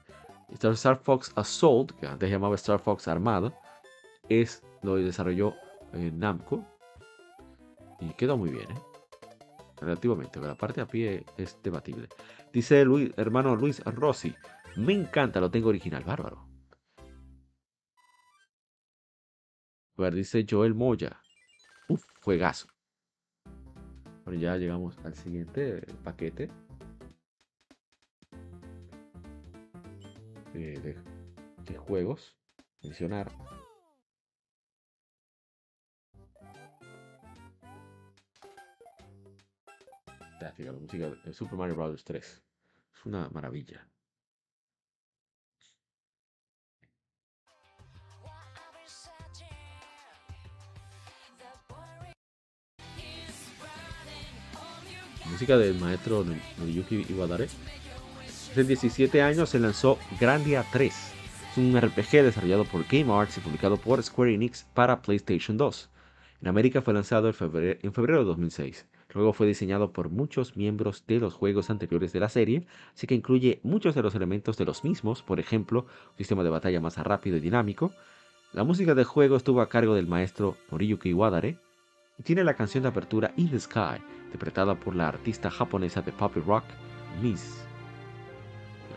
Star, Fox Assault, que antes llamaba Star Fox Armada, es lo desarrolló eh, Namco y quedó muy bien, ¿eh? relativamente, pero la parte a pie es debatible. Dice Luis, hermano Luis Rossi, me encanta, lo tengo original, bárbaro. Dice Joel Moya, uf, juegazo. Ya llegamos al siguiente paquete eh, de, de juegos. Mencionar. La música de Super Mario Bros. 3. Es una maravilla. Música del maestro Noriyuki Iwadare. Hace 17 años se lanzó Grandia 3. Es un RPG desarrollado por Game Arts y publicado por Square Enix para PlayStation 2. En América fue lanzado en febrero, en febrero de 2006. Luego fue diseñado por muchos miembros de los juegos anteriores de la serie, así que incluye muchos de los elementos de los mismos, por ejemplo, un sistema de batalla más rápido y dinámico. La música del juego estuvo a cargo del maestro Noriyuki Iwadare tiene la canción de apertura In the Sky, interpretada por la artista japonesa de pop y rock, Miss.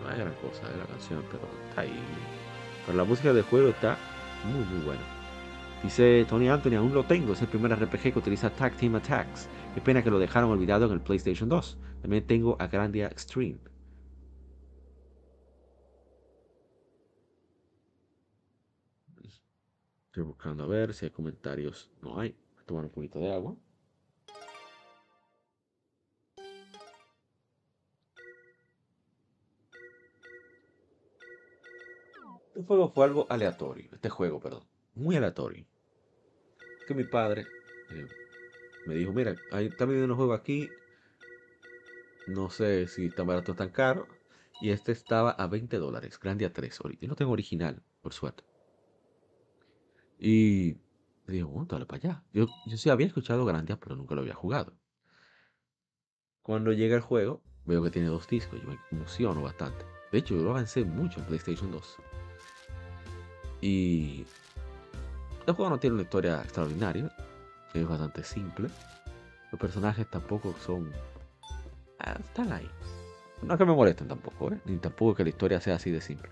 No hay gran cosa de la canción, pero está ahí. Pero la música del juego está muy, muy buena. Dice Tony Anthony, aún lo tengo, es el primer RPG que utiliza Tag Team Attacks. Qué pena que lo dejaron olvidado en el PlayStation 2. También tengo a Grandia Extreme. Estoy buscando a ver si hay comentarios. No hay. A tomar un poquito de agua. Este juego fue algo aleatorio. Este juego, perdón. Muy aleatorio. Que mi padre eh, me dijo, mira, está viendo un juego aquí. No sé si tan barato o tan caro. Y este estaba a 20 dólares. Grandia 3. Yo no tengo original, por suerte. Y digo, bueno, dale para allá. Yo, yo sí había escuchado Grandia, pero nunca lo había jugado. Cuando llega el juego, veo que tiene dos discos. Yo me emociono bastante. De hecho, yo lo avancé mucho en PlayStation 2. Y el juego no tiene una historia extraordinaria. Es bastante simple. Los personajes tampoco son... ah, están ahí. No es que me molesten tampoco, ¿eh? Ni tampoco que la historia sea así de simple.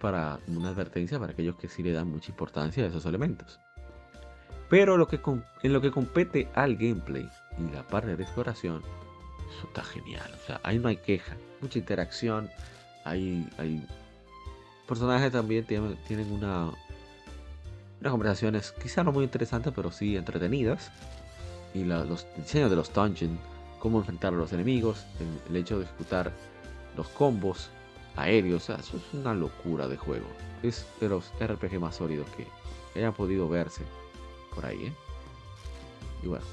Para una advertencia para aquellos que sí le dan mucha importancia a esos elementos. Pero en lo que compete al gameplay y la parte de exploración, eso está genial. O sea, ahí no hay queja. Mucha interacción. Hay, hay personajes también tienen, tienen una, unas conversaciones quizá no muy interesantes, pero sí entretenidas. Y los diseños de los dungeons, cómo enfrentar a los enemigos, el hecho de ejecutar los combos aéreos, o sea, eso es una locura de juego. Es de los RPG más sólidos que hayan podido verse por ahí, ¿eh? Y bueno,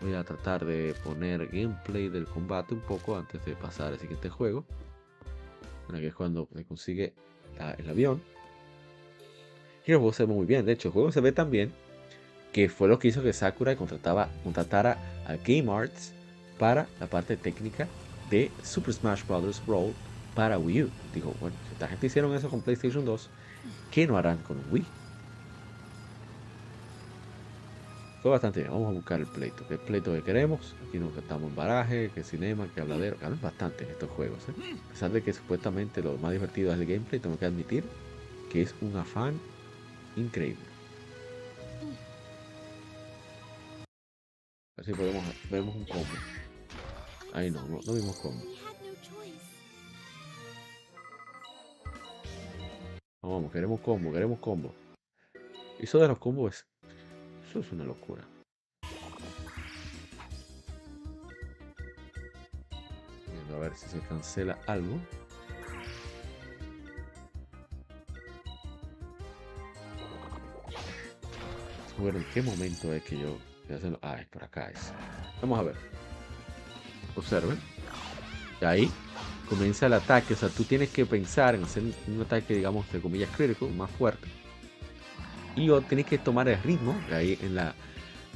voy a tratar de poner gameplay del combate un poco antes de pasar al siguiente juego. Bueno, que es cuando se consigue el avión. Y el juego se ve muy bien. De hecho, el juego se ve tan bien que fue lo que hizo que Sakura contrataba, contratara a Game Arts para la parte técnica de Super Smash Bros. Brawl para Wii U. Digo, bueno, si esta gente hicieron eso con PlayStation 2, ¿qué no harán con Wii? Fue bastante bien. Vamos a buscar el pleito. ¿Qué pleito que queremos? Aquí nos estamos en baraje, que cinema, que habladero. Ganan bastante en estos juegos. ¿eh? A pesar de que supuestamente lo más divertido es el gameplay, tengo que admitir que es un afán increíble. Así podemos vemos un combo. Ahí no, no, no vimos combo. Vamos, queremos combo, queremos combo. Eso de los combos eso es una locura. Viendo a ver si se cancela algo. Bueno, ¿en qué momento es que yo Ah, es por acá es. Vamos a ver. Observen. Y ahí comienza el ataque. O sea, tú tienes que pensar en hacer un ataque, digamos, de comillas crítico, más fuerte. Y tienes que tomar el ritmo. ahí en la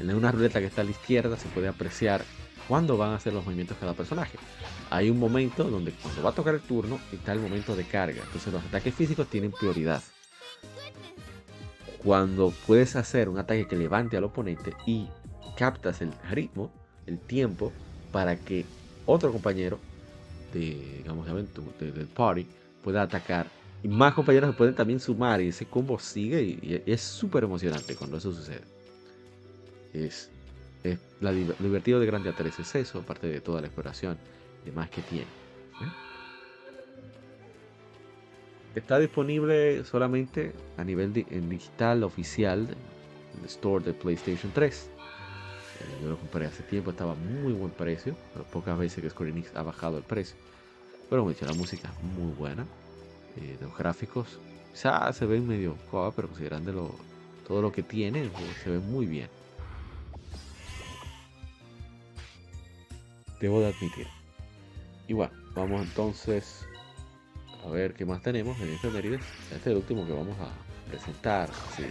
en una ruleta que está a la izquierda se puede apreciar cuándo van a hacer los movimientos cada personaje. Hay un momento donde cuando va a tocar el turno está el momento de carga. Entonces los ataques físicos tienen prioridad. Cuando puedes hacer un ataque que levante al oponente y captas el ritmo, el tiempo, para que otro compañero de, digamos, de, del party pueda atacar. Y más compañeros se pueden también sumar y ese combo sigue y, es súper emocionante cuando eso sucede. Es, es la, divertido de Grandia 3 es eso, aparte de toda la exploración y demás que tiene. ¿eh? Está disponible solamente a nivel en digital oficial en el store de PlayStation 3. Yo lo compré hace tiempo, estaba muy buen precio, pocas veces que Square Enix ha bajado el precio. Pero como la música es muy buena. Eh, los gráficos quizás se ven medio coa, pero considerando todo lo que tiene, se ve muy bien. Debo de admitir. Y bueno, vamos entonces a ver qué más tenemos en. Este es el último que vamos a presentar así.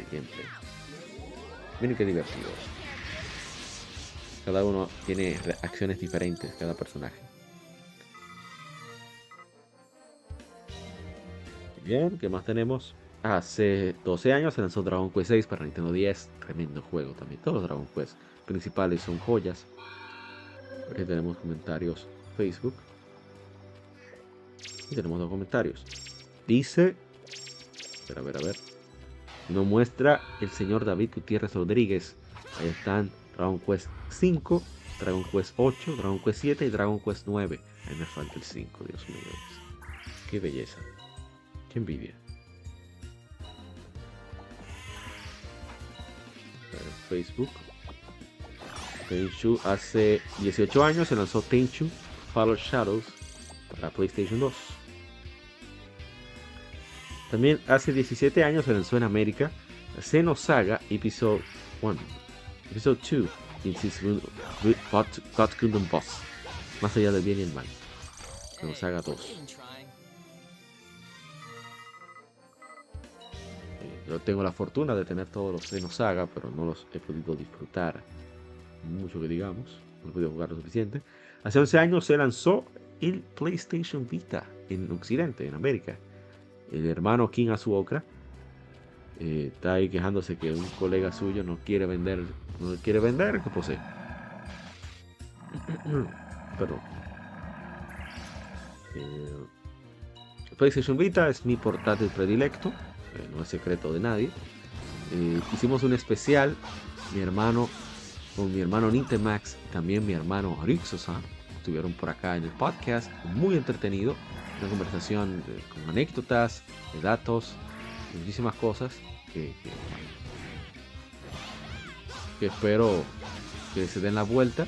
Miren qué divertido. Cada uno tiene acciones diferentes, cada personaje. Bien, ¿qué más tenemos? Hace 12 años se lanzó Dragon Quest 6 para Nintendo 10. Tremendo juego también. Todos los Dragon Quest principales son joyas. Aquí tenemos comentarios Facebook. Y tenemos dos comentarios. Dice. A ver, a ver. Nos muestra el señor David Gutiérrez Rodríguez. Ahí están Dragon Quest 5, Dragon Quest 8, Dragon Quest 7 y Dragon Quest 9. Ahí me falta el 5, Dios mío. Qué belleza. Qué envidia. Facebook. Tenchu hace 18 años se lanzó Tenchu Follow Shadows para PlayStation 2. También hace 17 años se lanzó en América Xenosaga Episode 1 Episode 2, God Kingdom Boss. Más allá del bien y el mal. Que nos haga dos. Eh, yo tengo la fortuna de tener todos los Xeno Saga, pero no los he podido disfrutar mucho que digamos. No he podido jugar lo suficiente. Hace 11 años se lanzó el PlayStation Vita en Occidente, en América. El hermano King Azuokra eh, está ahí quejándose que un colega suyo no quiere vender, no quiere vender que posee. [CLEARS THROAT] Perdón. Eh, PlayStation Vita es mi portátil predilecto, eh, no es secreto de nadie. hicimos un especial, mi hermano, con mi hermano Nintemax, también mi hermano Rixosan, estuvieron por acá en el podcast, muy entretenido, una conversación con anécdotas, datos, muchísimas cosas que, espero que se den la vuelta.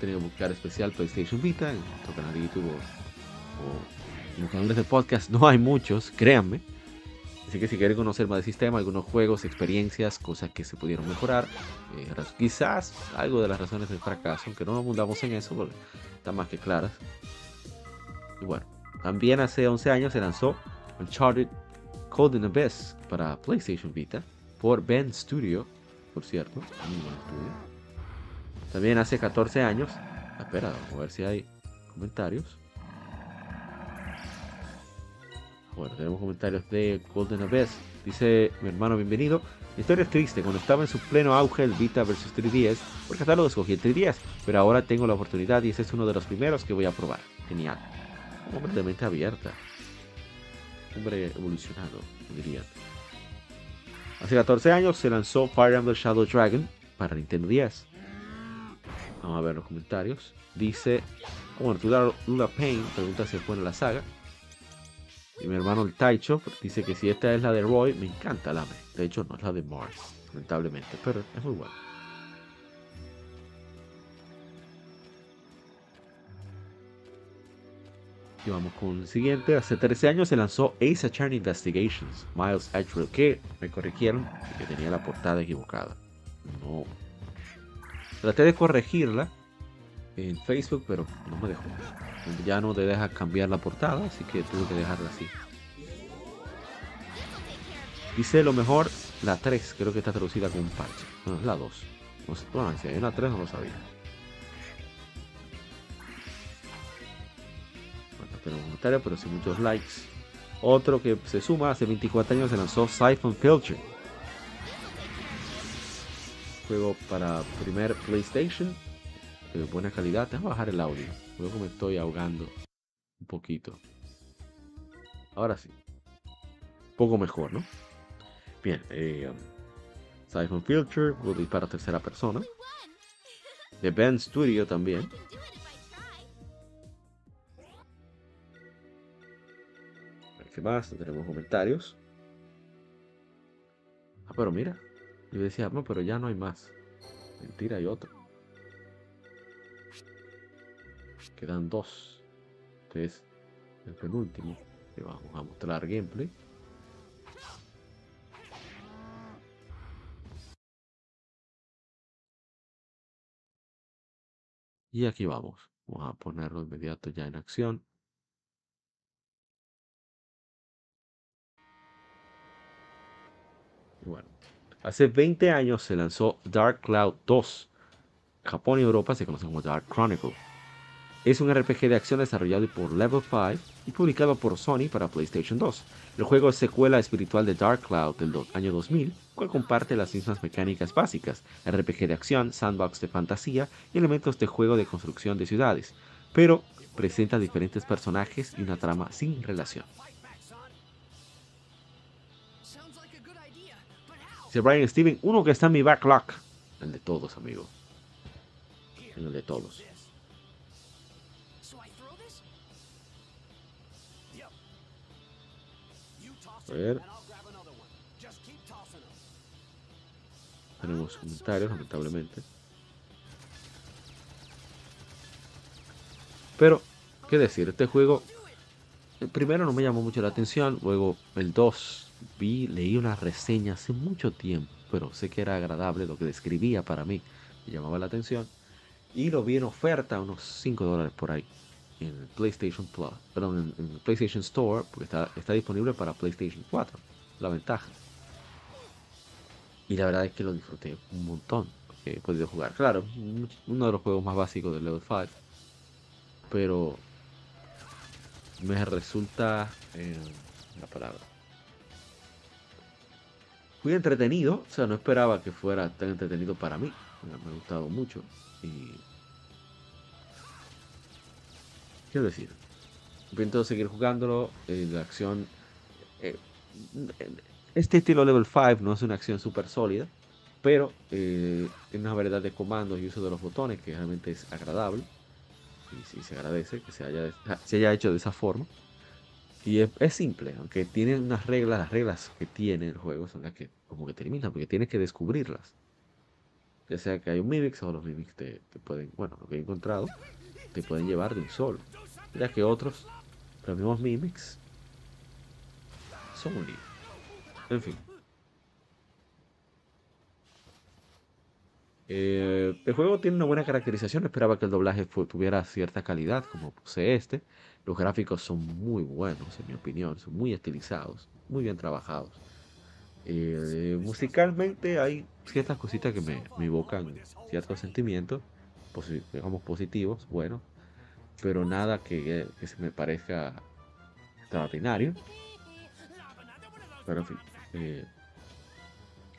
Tenido que buscar especial PlayStation Vita en nuestro canal de YouTube o, en los canales de podcast. No hay muchos, créanme. Así que si quieren conocer más del sistema, algunos juegos, experiencias, cosas que se pudieron mejorar, eh, quizás algo de las razones del fracaso, aunque no nos mudamos en eso porque están más que claras. Y bueno, también hace 11 años se lanzó Uncharted Code in Abyss para PlayStation Vita por Ben Studio. Por cierto. Estudio. También hace 14 años. Espera, a ver si hay comentarios. Bueno, tenemos comentarios de Golden Abyss. Dice mi hermano, bienvenido. La historia es triste. Cuando estaba en su pleno auge el Vita vs 3DS, por catálogo escogí el 3DS, pero ahora tengo la oportunidad y ese es uno de los primeros que voy a probar. Genial. Hombre de mente abierta. Hombre evolucionado, diría. Hace 14 años se lanzó Fire Emblem Shadow Dragon para Nintendo 10. Vamos a ver los comentarios. Dice, bueno, Lula Payne pregunta si es buena la saga. Y mi hermano el Taicho dice que si esta es la de Roy, me encanta la. De hecho, no es la de Mars, lamentablemente, pero es muy buena. Y vamos con el siguiente. Hace 13 años se lanzó Ace Attorney Investigations, Miles Edgeworth, que me corrigieron que tenía la portada equivocada. No. Traté de corregirla en Facebook, pero no me dejó. Ya no te deja cambiar la portada, así que tuve que dejarla así. Dice lo mejor la 3, creo que está traducida con un parche. No, es la 2. No sé, bueno, si hay una 3 no lo sabía. Tenemos comentarios, pero sin muchos likes. Otro que se suma, hace 24 años se lanzó Siphon Filter. Juego para primer PlayStation de buena calidad. Déjame bajar el audio. Luego me estoy ahogando un poquito. Ahora sí. Un poco mejor, ¿no? Bien. Eh, um, Siphon Filter. Puedo disparar a tercera persona. The Ben Studio también. ¿Qué más? tenemos comentarios. Ah, pero mira. Yo decía, no, pero ya no hay más. Mentira, hay otro. Quedan dos. Este es el penúltimo. Le vamos a mostrar gameplay. Y aquí vamos. Vamos a ponerlo inmediato ya en acción. Hace 20 años se lanzó Dark Cloud 2. Japón y Europa se conocen como Dark Chronicle. Es un RPG de acción desarrollado por Level 5 y publicado por Sony para PlayStation 2. El juego es secuela espiritual de Dark Cloud del año 2000, cual comparte las mismas mecánicas básicas, RPG de acción, sandbox de fantasía y elementos de juego de construcción de ciudades, pero presenta diferentes personajes y una trama sin relación. Dice Brian Steven, uno que está en mi backlog. El de todos, amigo. El de todos. A ver. Tenemos comentarios, lamentablemente. Pero, ¿qué decir? Este juego, el primero no me llamó mucho la atención, luego el 2, vi, leí una reseña hace mucho tiempo, pero sé que era agradable lo que describía para mí, me llamaba la atención, y lo vi en oferta, unos 5 dólares por ahí en PlayStation Plus, perdón, en, PlayStation Store, porque está, está disponible para PlayStation 4. La ventaja. Y la verdad es que lo disfruté un montón. he podido jugar. Claro, uno de los juegos más básicos de Level 5. Pero me resulta eh, la palabra. Fui entretenido, o sea, no esperaba que fuera tan entretenido para mí. Me ha gustado mucho. Y Quiero decir, intento seguir jugándolo. Eh, la acción. Eh, este estilo level 5 no es una acción súper sólida, pero eh, tiene una variedad de comandos y uso de los botones que realmente es agradable. Y, se agradece que se haya hecho de esa forma. Y es, simple, aunque tiene unas reglas, las reglas que tiene el juego son las que como que terminan, porque tienes que descubrirlas. Ya sea que hay un Mimix o los Mimix te, te pueden, bueno, lo que he encontrado, te pueden llevar de un solo. Ya que otros, los mismos Mimics, son un lío. En fin. Eh, el juego tiene una buena caracterización. Esperaba que el doblaje tuviera cierta calidad, como posee este. Los gráficos son muy buenos, en mi opinión. Son muy estilizados, muy bien trabajados. Eh, musicalmente hay ciertas cositas que me, me evocan ciertos sentimientos, digamos positivos, bueno, pero nada que, se me parezca extraordinario. Pero en fin, eh,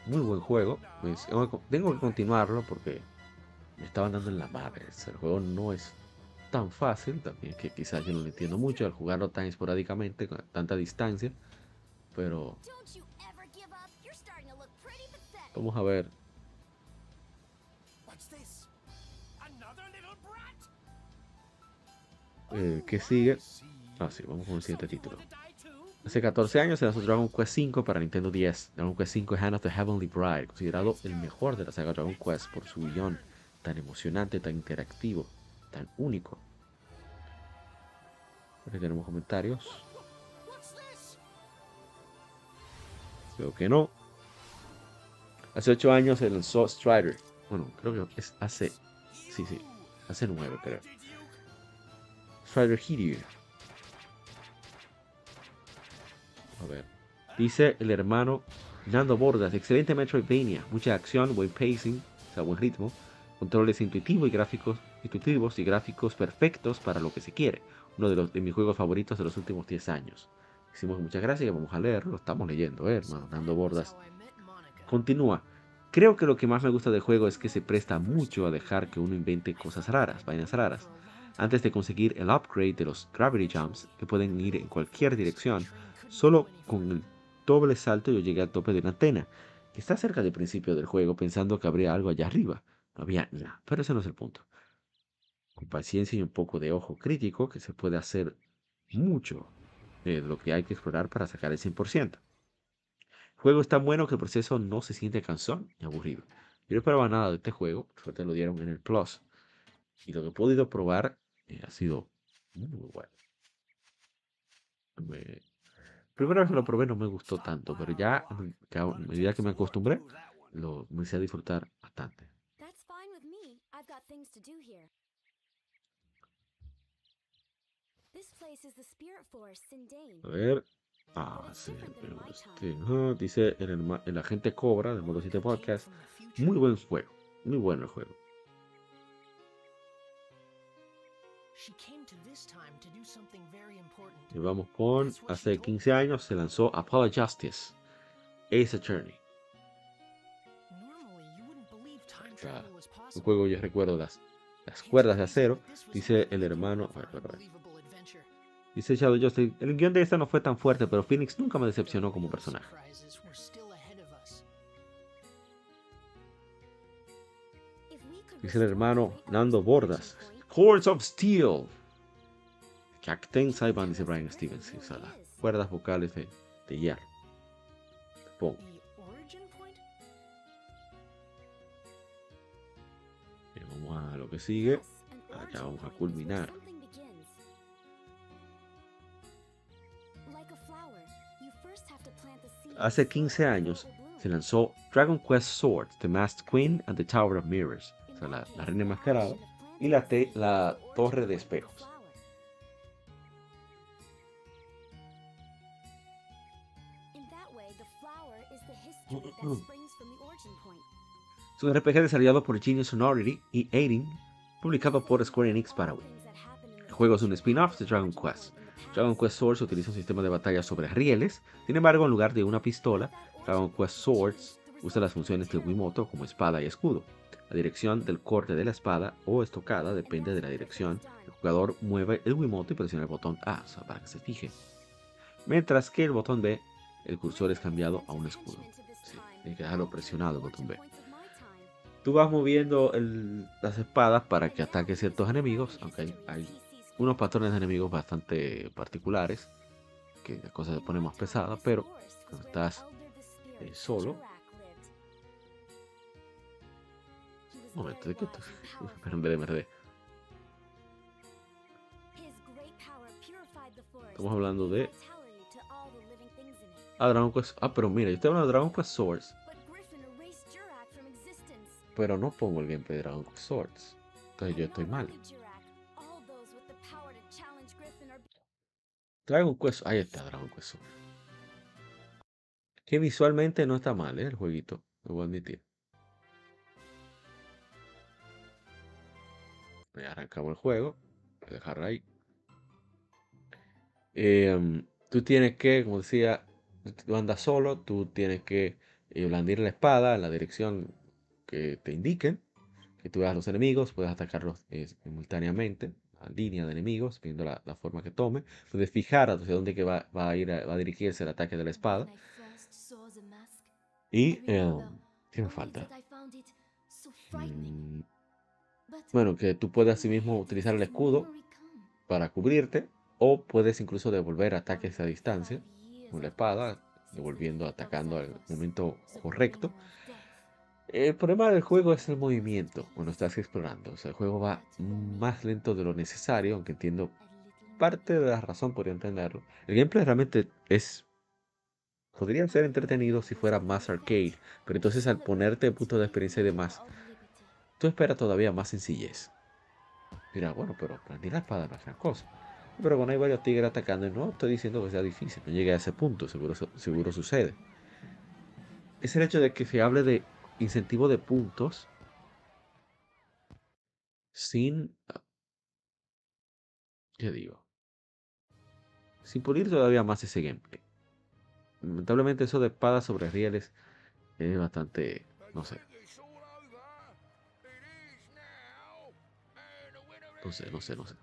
muy buen juego. Tengo que continuarlo porque me estaban dando en la madre. El juego no es tan fácil, también que quizás yo no lo entiendo mucho al jugarlo tan esporádicamente, con tanta distancia. Pero vamos a ver. Eh, ¿Qué sigue? Ah, sí, vamos con el siguiente título. Hace 14 años se lanzó Dragon Quest V para Nintendo 10. Dragon Quest V Hand of the Heavenly Bride, considerado el mejor de la saga Dragon Quest por su guion tan emocionante, tan interactivo, tan único. Aquí tenemos comentarios. Creo que no. Hace 8 años se lanzó Strider. Bueno, creo que es hace. Sí, sí. Hace 9, creo. Strider Hiryu A ver. Dice el hermano Nando Bordas, excelente Metroidvania, mucha acción, buen pacing, o buen ritmo, controles intuitivos y gráficos, intuitivos y gráficos perfectos para lo que se quiere. Uno de, los, de mis juegos favoritos de los últimos 10 años. Hicimos muchas gracias y vamos a leerlo. Estamos leyendo, eh, hermano Nando Bordas. Continúa. Creo que lo que más me gusta del juego es que se presta mucho a dejar que uno invente cosas raras, vainas raras. Antes de conseguir el upgrade de los Gravity Jumps, que pueden ir en cualquier dirección, Solo con el doble salto yo llegué al tope de una antena, que está cerca del principio del juego, pensando que habría algo allá arriba. No había nada, pero ese no es el punto. Con paciencia y un poco de ojo crítico, que se puede hacer mucho de lo que hay que explorar para sacar el 100%. El juego es tan bueno que el proceso no se siente cansón ni aburrido. Yo no esperaba nada de este juego, suerte lo dieron en el Plus. Y lo que he podido probar eh, ha sido muy bueno. Me, Primera vez que lo probé no me gustó tanto, pero ya a medida que me acostumbré, lo empecé a disfrutar bastante. A ver. Ah, sí. Este, dice el, el, agente Cobra del Modo 7 Podcast. Muy buen juego. Muy bueno el juego. Y vamos con, hace 15 años se lanzó Apollo Justice, Ace Attorney. Un juego yo recuerdo las, cuerdas de acero, dice el hermano. Dice Shadow Justice, el guion de esta no fue tan fuerte, pero Phoenix nunca me decepcionó como personaje. Dice el hermano Nando Bordas, Chords of Steel. Jack Saiban, dice Brian Stevens. Cuerdas vocales de, de hierro. Pongo. Lo que sigue. Acá vamos a culminar. Hace 15 años se lanzó Dragon Quest Swords, The Masked Queen and the Tower of Mirrors. O sea, la, la reina enmascarada y la, la torre de espejos. Es un RPG desarrollado por Genius Sonority y Aiding, publicado por Square Enix para Wii. El juego es un spin-off de Dragon Quest. Dragon Quest Swords utiliza un sistema de batalla sobre rieles, sin embargo, en lugar de una pistola, Dragon Quest Swords usa las funciones de Wiimoto como espada y escudo. La dirección del corte de la espada o estocada depende de la dirección. El jugador mueve el Wiimote y presiona el botón A para que se fije. Mientras que el botón B, el cursor es cambiado a un escudo. Sí, hay que dejarlo presionado el botón B. Tú vas moviendo las espadas para que ataque ciertos enemigos, aunque hay, unos patrones de enemigos bastante particulares, que la cosa se pone más pesada, pero cuando estás eh, solo, momento, ¿de qué [LAUGHS] esto? Pero en vez Estamos hablando de. Ah, Dragon Quest. Ah, pero mira, yo estoy hablando de Dragon Quest Swords. Pero no pongo el gameplay de Dragon Swords. Entonces yo estoy mal. Dragon Quest. Ahí está Dragon Quest. Que visualmente no está mal, ¿eh? el jueguito, lo voy a admitir. Arrancamos el juego, voy a dejar ahí. Em, tú tienes que, como decía, tú andas solo, tú tienes que eh, blandir la espada en la dirección que te indiquen, que tú veas los enemigos, puedes atacarlos eh, simultáneamente, a línea de enemigos, viendo la, forma que tome, puedes fijar hacia dónde que va, a ir, va a dirigirse el ataque de la espada. Y, eh, ¿qué me falta? Mm, bueno, que tú puedes asimismo utilizar el escudo para cubrirte, o puedes incluso devolver ataques a distancia con la espada, devolviendo, atacando al momento correcto. El problema del juego es el movimiento cuando estás explorando. O sea, el juego va más lento de lo necesario, aunque entiendo parte de la razón, podría entenderlo. El gameplay realmente es. Podría ser entretenido si fuera más arcade, pero entonces al ponerte punto de experiencia y demás, tú esperas todavía más sencillez. Mira, bueno, pero prender la espada no es una cosa. Pero cuando hay varios tigres atacando, no estoy diciendo que sea difícil, no llegue a ese punto, seguro, seguro sucede. Es el hecho de que se hable de incentivo de puntos sin... ¿Qué digo? Sin pulir todavía más ese gameplay. Lamentablemente eso de espadas sobre rieles es bastante... no sé. No sé, no sé, no sé.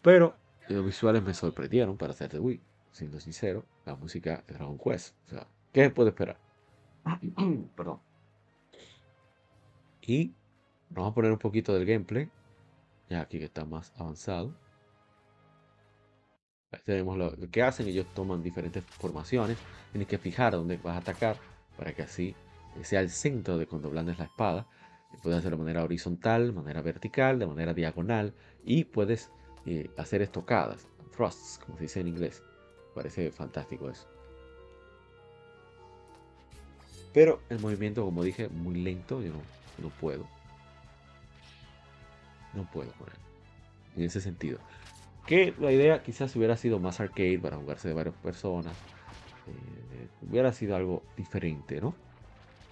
Pero los visuales me sorprendieron para hacer de Wii. Siendo sincero, la música de Dragon Quest. O sea, ¿qué se puede esperar? [CLEARS THROAT] Perdón. Y vamos a poner un poquito del gameplay. Ya aquí que está más avanzado. Ahí tenemos lo, que hacen. Ellos toman diferentes formaciones. Tienes que fijar dónde vas a atacar para que así sea el centro de cuando blandes la espada. Puedes hacerlo de manera horizontal, de manera vertical, de manera diagonal. Y puedes hacer estocadas, thrusts, como se dice en inglés. Parece fantástico eso. Pero el movimiento, como dije, muy lento, yo no, puedo. No puedo con él. En ese sentido. Que la idea quizás hubiera sido más arcade para jugarse de varias personas. Eh, hubiera sido algo diferente, ¿no?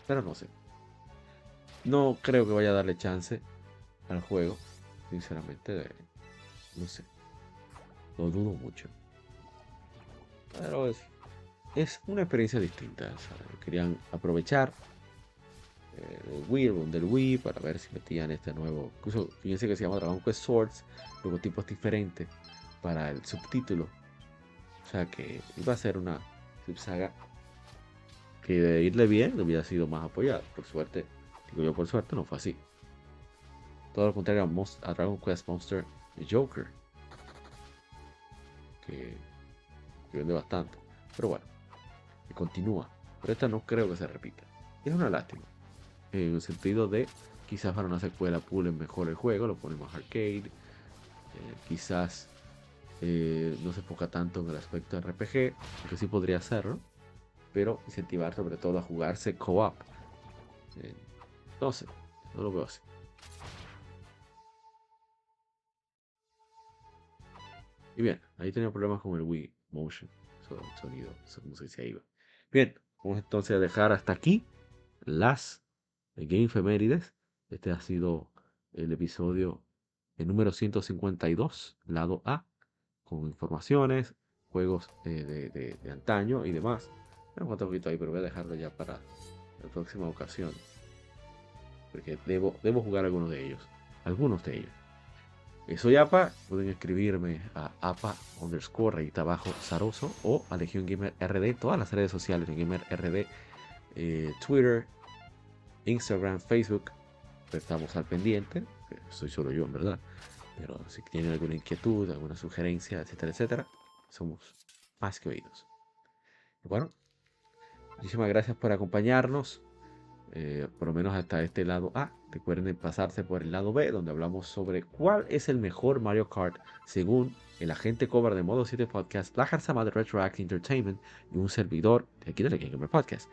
Pero no sé. No creo que vaya a darle chance al juego, sinceramente. No sé. Lo dudo mucho. Pero es una experiencia distinta. Querían aprovechar eh, el Wii, del Wii, para ver si metían este nuevo. Incluso fíjense que se llama Dragon Quest Swords, logotipos diferentes para el subtítulo. O sea que iba a ser una subsaga que de irle bien hubiera sido más apoyada. Por suerte, digo yo por suerte, no fue así. Todo lo contrario a Dragon Quest Monster Joker. Que, vende bastante. Pero bueno, que continúa. Pero esta no creo que se repita. Es una lástima. En el sentido de quizás para una secuela pulen mejor el juego, lo ponemos arcade. Eh, quizás eh, no se enfoca tanto en el aspecto RPG, aunque sí podría hacerlo. Pero incentivar sobre todo a jugarse co-op. Eh, no sé, no lo veo así. Y bien, ahí tenía problemas con el Wii Motion. Sonido, como se iba. Bien, vamos entonces a dejar hasta aquí las Game Femérides. Este ha sido el episodio el número 152, lado A, con informaciones, juegos eh, de, antaño y demás. Me falta un poquito ahí, pero voy a dejarlo ya para la próxima ocasión. Porque debo, debo jugar algunos de ellos. Algunos de ellos. Soy APA, pueden escribirme a APA underscore rayita abajo Zaroso o a Legion Gamer RD, todas las redes sociales de Gamer RD, eh, Twitter, Instagram, Facebook. Estamos al pendiente, soy solo yo en verdad, pero si tienen alguna inquietud, alguna sugerencia, etcétera, etcétera, somos más que oídos. bueno, muchísimas gracias por acompañarnos. Eh, por lo menos hasta este lado A. Recuerden pasarse por el lado B, donde hablamos sobre cuál es el mejor Mario Kart según el agente cover de Modo 7 Podcast, la Jarzama de Retroact Entertainment y un servidor de aquí de la Gamer Podcast.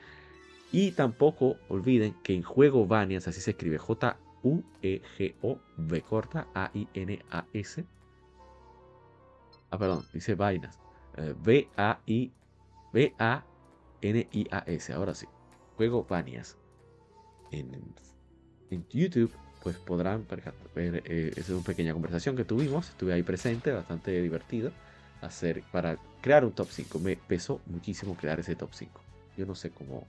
Y tampoco olviden que en Juego Vanias, así se escribe J-U-E-G-O, B corta, A-I-N-A-S. Ah, perdón, dice vainas. B-A-I, B-A N-I-A-S, ahora sí. Juego Banias. En, en YouTube, pues podrán ver, eh, esa es una pequeña conversación que tuvimos. Estuve ahí presente, bastante divertido. Hacer, para crear un top 5. Me pesó muchísimo crear ese top 5. Yo no sé cómo.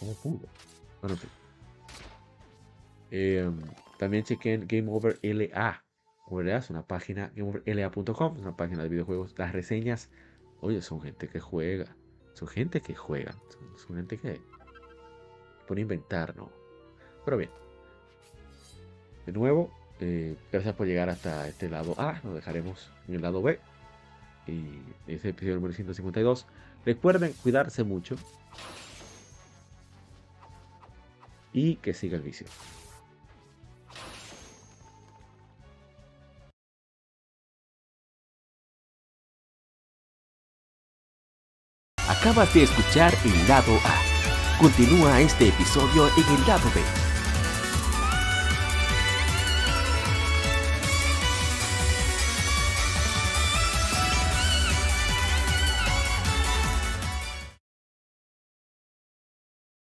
Bueno, en fin. Em, también chequé en Game Over LA. Es una página, gameoverla.com, es una página de videojuegos. Las reseñas, oye, son gente que juega. Son gente que juega. Son, gente que pone a inventar, ¿no? Pero bien. De nuevo, eh, gracias por llegar hasta este lado A. Nos dejaremos en el lado B. Y ese episodio número 152. Recuerden cuidarse mucho. Y que siga el vicio. Acabas de escuchar el lado A. Continúa este episodio en el lado B